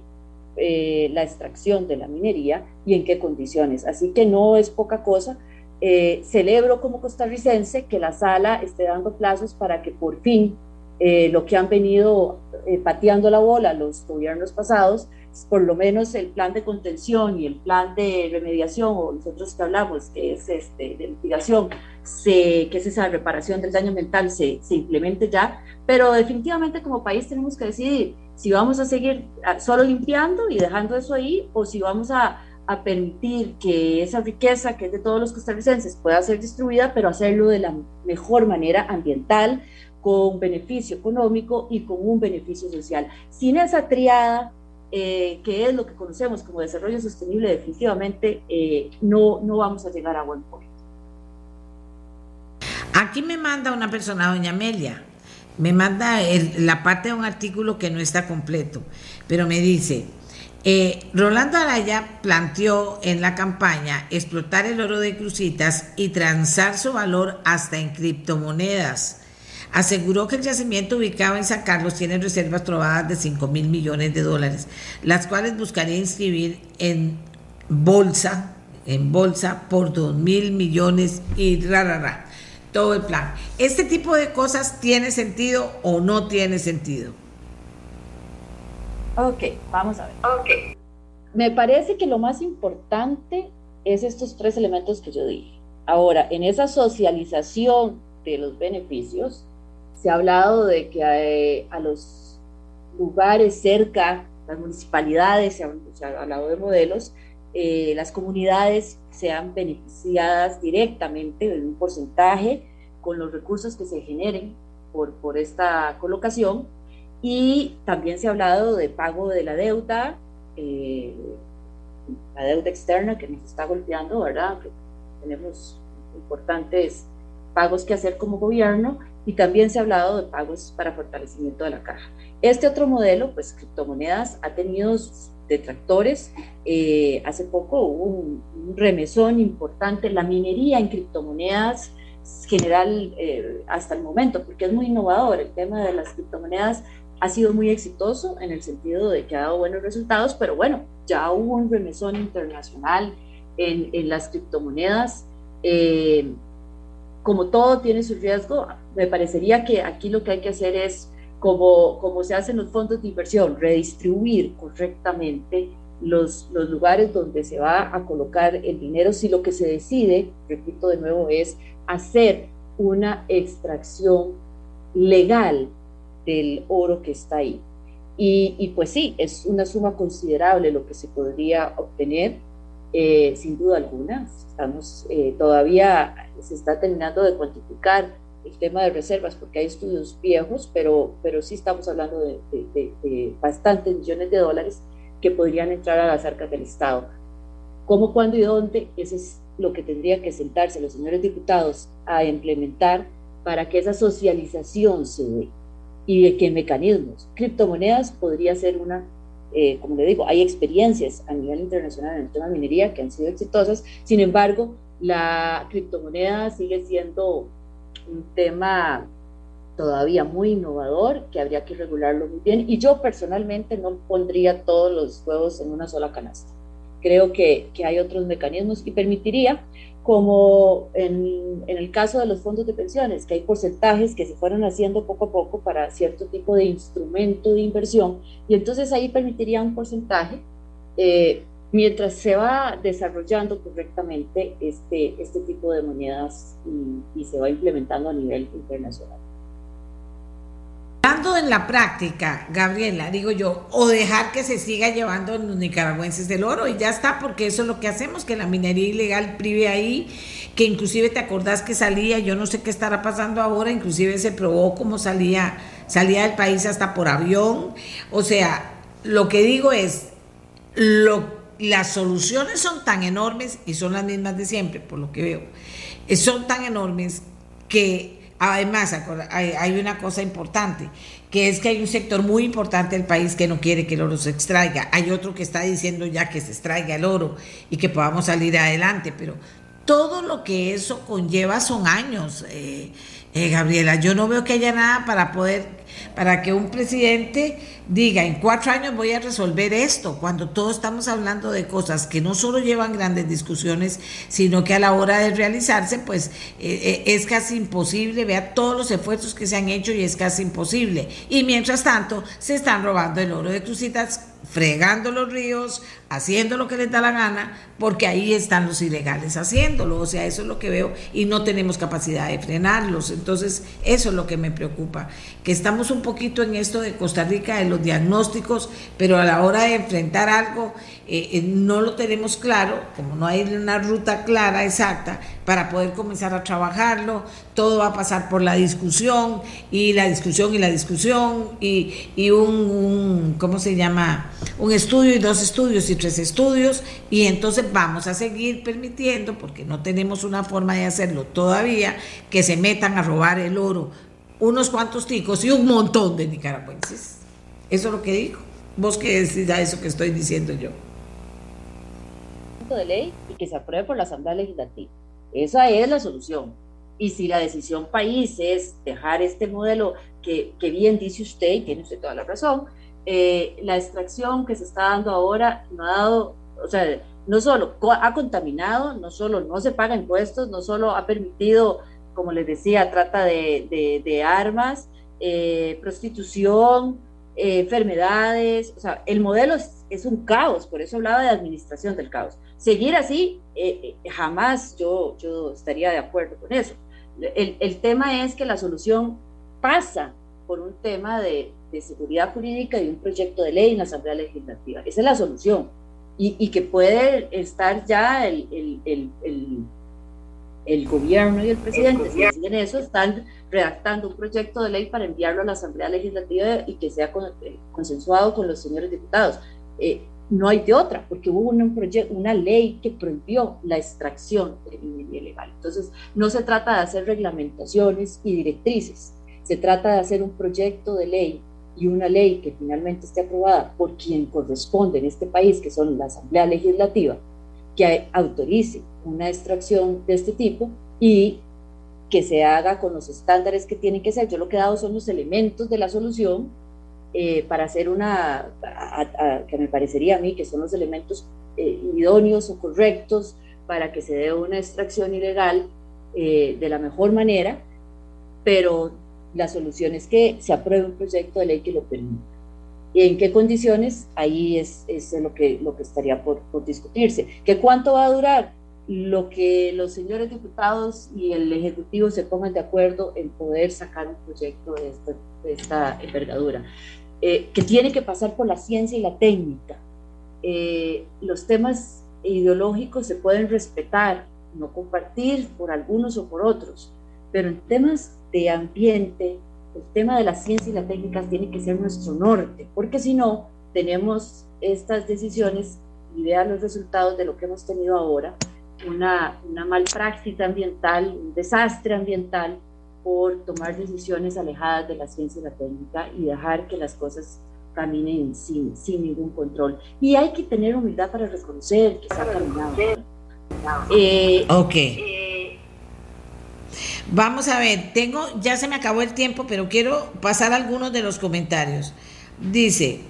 eh, la extracción de la minería y en qué condiciones. Así que no es poca cosa eh, celebro como costarricense que la sala esté dando plazos para que por fin eh, lo que han venido pateando la bola los gobiernos pasados, por lo menos el plan de contención y el plan de remediación, o nosotros que hablamos, que es este, de mitigación, se, que es esa reparación del daño mental, se, se implemente ya, pero definitivamente como país tenemos que decidir si vamos a seguir ah, solo limpiando y dejando eso ahí, o si vamos a a permitir que esa riqueza que es de todos los costarricenses pueda ser distribuida, pero hacerlo de la mejor manera ambiental, con beneficio económico y con un beneficio social. Sin esa triada, eh, que es lo que conocemos como desarrollo sostenible, definitivamente eh, no, no vamos a llegar a buen puerto. Aquí me manda una persona, doña Amelia, me manda la parte de un artículo que no está completo, pero me dice, eh, Rolando Araya planteó en la campaña explotar el oro de crucitas y transar su valor hasta en criptomonedas. Aseguró que el yacimiento ubicado en San Carlos tiene reservas trovadas de 5 mil millones de dólares, las cuales buscaría inscribir en bolsa, en bolsa por 2 mil millones y rara, todo el plan. ¿Este tipo de cosas tiene sentido o no tiene sentido? Ok, vamos a ver. Ok. Me parece que lo más importante es estos tres elementos que yo dije. Ahora, en esa socialización de los beneficios, se ha hablado de que eh, a, los lugares cerca, las municipalidades, se ha, hablado de modelos, eh, las comunidades sean beneficiadas directamente de un porcentaje con los recursos que se generen por, por esta colocación y también se ha hablado de pago de la deuda, eh, la deuda externa que nos está golpeando, ¿verdad? tenemos importantes pagos que hacer como gobierno y también se ha hablado de pagos para fortalecimiento de la caja. Este otro modelo, pues criptomonedas, ha tenido detractores. Eh, hace poco hubo un, remesón importante, la minería en criptomonedas general eh, hasta el momento, porque es muy innovador el tema de las criptomonedas ha sido muy exitoso en el sentido de que ha dado buenos resultados, pero bueno, ya hubo un remesón internacional en, en las criptomonedas. Eh, como todo tiene su riesgo, me parecería que aquí lo que hay que hacer es, como, como se hacen los fondos de inversión, redistribuir correctamente los, los lugares donde se va a colocar el dinero si lo que se decide, repito de nuevo, es hacer una extracción legal del oro que está ahí. Y, pues sí, es una suma considerable lo que se podría obtener, eh, sin duda alguna. Estamos eh, todavía, se está terminando de cuantificar el tema de reservas porque hay estudios viejos, pero, pero sí estamos hablando de, bastantes millones de dólares que podrían entrar a las arcas del Estado. ¿Cómo, cuándo y dónde? Eso es lo que tendría que sentarse los señores diputados a implementar para que esa socialización se dé y de qué mecanismos. Criptomonedas podría ser una, eh, como le digo, hay experiencias a nivel internacional en el tema de minería que han sido exitosas, sin embargo, la criptomoneda sigue siendo un tema todavía muy innovador que habría que regularlo muy bien y yo personalmente no pondría todos los huevos en una sola canasta. Creo que, que hay otros mecanismos y permitiría como en, en, el caso de los fondos de pensiones, que hay porcentajes que se fueron haciendo poco a poco para cierto tipo de instrumento de inversión, y entonces ahí permitiría un porcentaje eh, mientras se va desarrollando correctamente este, este tipo de monedas y, se va implementando a nivel internacional. Hablando en la práctica, Gabriela, digo yo, o dejar que se siga llevando los nicaragüenses del oro y ya está, porque eso es lo que hacemos, que la minería ilegal prive ahí, que inclusive te acordás que salía, yo no sé qué estará pasando ahora, inclusive se probó cómo salía, salía del país hasta por avión. O sea, lo que digo es, lo, las soluciones son tan enormes y son las mismas de siempre, por lo que veo, son tan enormes que Además, hay una cosa importante, que es que hay un sector muy importante del país que no quiere que el oro se extraiga. Hay otro que está diciendo ya que se extraiga el oro y que podamos salir adelante, pero todo lo que eso conlleva son años, eh, eh, Gabriela. Yo no veo que haya nada para poder para que un presidente diga, en cuatro años voy a resolver esto, cuando todos estamos hablando de cosas que no solo llevan grandes discusiones, sino que a la hora de realizarse, pues eh, eh, es casi imposible, vea todos los esfuerzos que se han hecho y es casi imposible. Y mientras tanto, se están robando el oro de Crucitas fregando los ríos, haciendo lo que les da la gana, porque ahí están los ilegales haciéndolo. O sea, eso es lo que veo y no tenemos capacidad de frenarlos. Entonces, eso es lo que me preocupa, que estamos un poquito en esto de Costa Rica, de los diagnósticos, pero a la hora de enfrentar algo, eh, eh, no lo tenemos claro, como no hay una ruta clara, exacta, para poder comenzar a trabajarlo. Todo va a pasar por la discusión y la discusión y la discusión y, y un, un, ¿cómo se llama? Un estudio y dos estudios y estudios y entonces vamos a seguir permitiendo, porque no tenemos una forma de hacerlo todavía, que se metan a robar el oro unos cuantos ticos y un montón de nicaragüenses. Eso es lo que dijo. Vos qué decís a eso que estoy diciendo yo. De ley y que se apruebe por la Asamblea Legislativa. Esa es la solución. Y si la decisión país es dejar este modelo que, que bien dice usted, y tiene usted toda la razón, eh, la extracción que se está dando ahora no ha dado, o sea, no solo ha contaminado, no solo no se paga impuestos, no solo ha permitido, como les decía, trata de, de, armas, eh, prostitución, eh, enfermedades, o sea, el modelo es, es, un caos, por eso hablaba de administración del caos. Seguir así, jamás yo, yo estaría de acuerdo con eso. El, el tema es que la solución pasa por un tema de, de seguridad jurídica y un proyecto de ley en la Asamblea Legislativa. Esa es la solución. Y, y que puede estar ya el, el, el, el, gobierno y el presidente, si deciden eso, están redactando un proyecto de ley para enviarlo a la Asamblea Legislativa y que sea eh, consensuado con los señores diputados. Eh, no hay de otra, porque hubo un proyecto, una ley que prohibió la extracción de minería ilegal. Entonces, no se trata de hacer reglamentaciones y directrices, se trata de hacer un proyecto de ley y una ley que finalmente esté aprobada por quien corresponde en este país, que son la Asamblea Legislativa, que autorice una extracción de este tipo y que se haga con los estándares que tienen que ser. Yo lo que he dado son los elementos de la solución eh, para hacer una, que me parecería a mí que son los elementos eh, idóneos o correctos para que se dé una extracción ilegal eh, de la mejor manera, pero la solución es que se apruebe un proyecto de ley que lo permita. ¿Y en qué condiciones? Ahí es, es lo, que, lo que estaría por, por discutirse. ¿Qué cuánto va a durar? Lo que los señores diputados y el Ejecutivo se pongan de acuerdo en poder sacar un proyecto de esta, de esta envergadura, eh, que tiene que pasar por la ciencia y la técnica. Eh, los temas ideológicos se pueden respetar, no compartir por algunos o por otros, pero en temas de ambiente, el tema de la ciencia y la técnica tiene que ser nuestro norte, porque si no, tenemos estas decisiones y vea los resultados de lo que hemos tenido ahora, una, una malpraxis ambiental, un desastre ambiental por tomar decisiones alejadas de la ciencia y la técnica y dejar que las cosas caminen sin, sin ningún control. Y hay que tener humildad para reconocer que se ha caminado. Eh, ok. Vamos a ver, tengo, ya se me acabó el tiempo, pero quiero pasar algunos de los comentarios. Dice,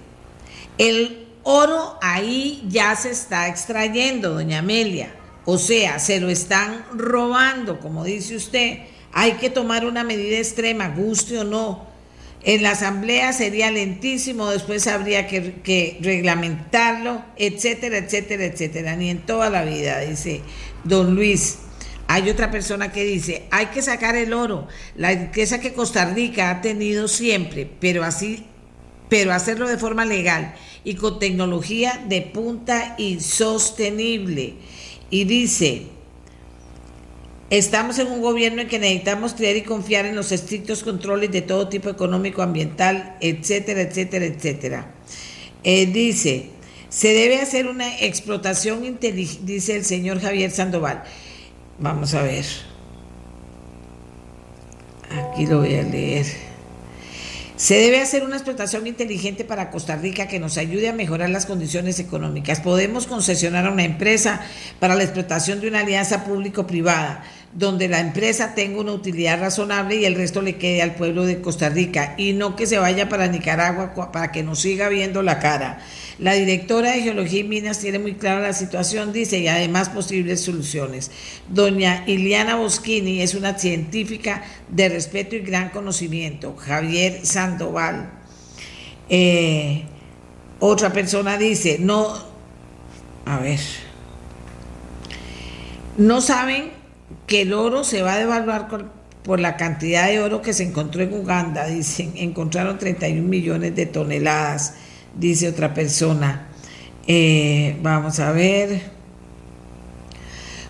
el oro ahí ya se está extrayendo, doña Amelia. O sea, se lo están robando, como dice usted. Hay que tomar una medida extrema, guste o no. En la asamblea sería lentísimo, después habría que, que, reglamentarlo, etcétera, etcétera, etcétera. Ni en toda la vida, dice don Luis. Hay otra persona que dice, hay que sacar el oro, la riqueza que Costa Rica ha tenido siempre, pero así, pero hacerlo de forma legal y con tecnología de punta y sostenible. Y dice, estamos en un gobierno en que necesitamos creer y confiar en los estrictos controles de todo tipo económico, ambiental, etcétera, etcétera, etcétera. Eh, dice, se debe hacer una explotación inteligente, dice el señor Javier Sandoval Vamos a ver. Aquí lo voy a leer. Se debe hacer una explotación inteligente para Costa Rica que nos ayude a mejorar las condiciones económicas. Podemos concesionar a una empresa para la explotación de una alianza público-privada, donde la empresa tenga una utilidad razonable y el resto le quede al pueblo de Costa Rica, y no que se vaya para Nicaragua para que nos siga viendo la cara. La directora de Geología y Minas tiene muy clara la situación, dice, y además posibles soluciones. Doña Iliana Boschini es una científica de respeto y gran conocimiento. Javier Sandoval. Eh, otra persona dice, no, a ver, no saben que el oro se va a devaluar por la cantidad de oro que se encontró en Uganda, dicen, encontraron 31 millones de toneladas dice otra persona. Eh, vamos a ver.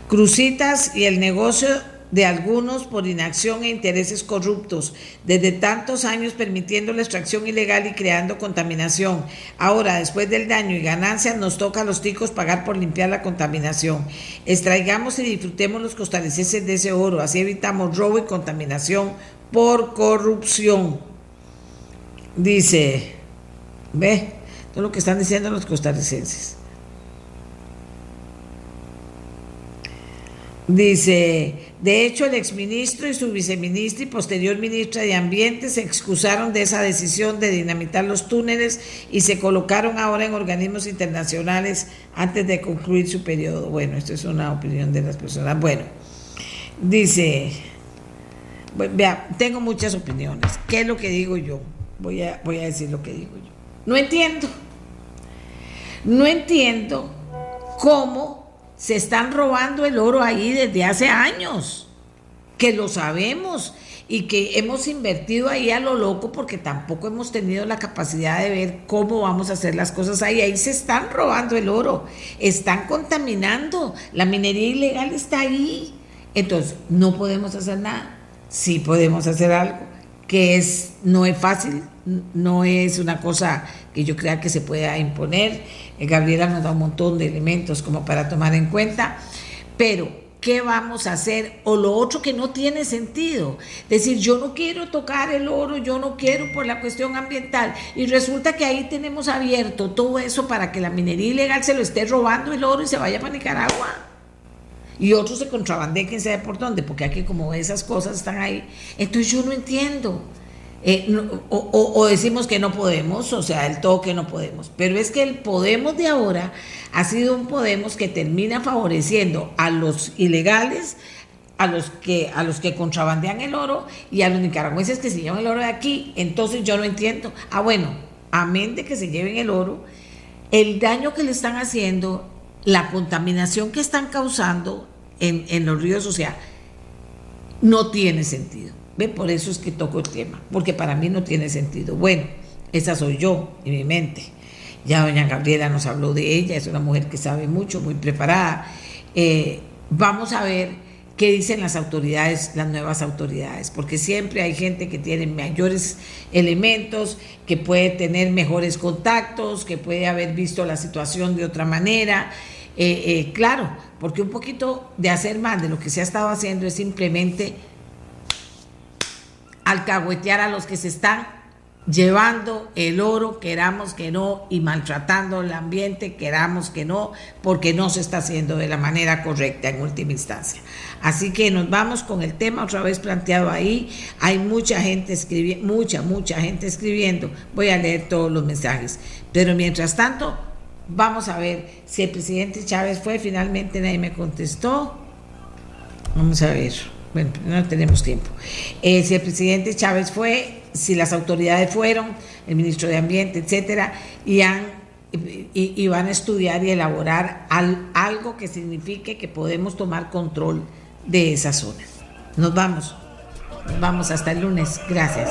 Crucitas y el negocio de algunos por inacción e intereses corruptos, desde tantos años permitiendo la extracción ilegal y creando contaminación. Ahora, después del daño y ganancias, nos toca a los ticos pagar por limpiar la contaminación. Extraigamos y disfrutemos los costarricenses de ese oro, así evitamos robo y contaminación por corrupción. Dice, ve, todo lo que están diciendo los costarricenses. Dice, de hecho el exministro y su viceministra y posterior ministra de Ambiente se excusaron de esa decisión de dinamitar los túneles y se colocaron ahora en organismos internacionales antes de concluir su periodo. Bueno, esto es una opinión de las personas. Bueno, dice, vea, tengo muchas opiniones. ¿Qué es lo que digo yo? Voy a, voy a decir lo que digo yo. No entiendo. No entiendo cómo se están robando el oro ahí desde hace años, que lo sabemos y que hemos invertido ahí a lo loco porque tampoco hemos tenido la capacidad de ver cómo vamos a hacer las cosas ahí. Ahí se están robando el oro, están contaminando, la minería ilegal está ahí. Entonces, no podemos hacer nada. Sí podemos hacer algo, que es, no es fácil, no es una cosa que yo crea que se pueda imponer. Eh, Gabriela nos da un montón de elementos como para tomar en cuenta, pero ¿qué vamos a hacer? O lo otro que no tiene sentido, decir, yo no quiero tocar el oro, yo no quiero por la cuestión ambiental, y resulta que ahí tenemos abierto todo eso para que la minería ilegal se lo esté robando el oro y se vaya para Nicaragua. Y otros se contrabanden, quién sabe por dónde, porque aquí como esas cosas están ahí. Entonces yo no entiendo. Eh, o, decimos que no podemos, o sea, el todo que no podemos. Pero es que el Podemos de ahora ha sido un Podemos que termina favoreciendo a los ilegales, a los que, a los que contrabandean el oro y a los nicaragüenses que se llevan el oro de aquí. Entonces yo no entiendo. Ah, bueno, amén de que se lleven el oro, el daño que le están haciendo, la contaminación que están causando en, en los ríos, o sea, no tiene sentido. ¿Ve? Por eso es que toco el tema, porque para mí no tiene sentido. Bueno, esa soy yo en mi mente. Ya doña Gabriela nos habló de ella, es una mujer que sabe mucho, muy preparada. Eh, vamos a ver qué dicen las autoridades, las nuevas autoridades, porque siempre hay gente que tiene mayores elementos, que puede tener mejores contactos, que puede haber visto la situación de otra manera. Eh, eh, claro, porque un poquito de hacer más de lo que se ha estado haciendo es simplemente alcahuetear a los que se están llevando el oro, queramos que no, y maltratando el ambiente, queramos que no, porque no se está haciendo de la manera correcta en última instancia. Así que nos vamos con el tema otra vez planteado ahí. Hay mucha gente escribiendo, mucha, mucha gente escribiendo. Voy a leer todos los mensajes. Pero mientras tanto, vamos a ver si el presidente Chávez fue, finalmente nadie me contestó. Vamos a ver. Bueno, no tenemos tiempo. Eh, si el presidente Chávez fue, si las autoridades fueron, el ministro de Ambiente, etcétera, y, han, y, van a estudiar y elaborar algo que signifique que podemos tomar control de esa zona. Nos vamos. Nos vamos hasta el lunes. Gracias.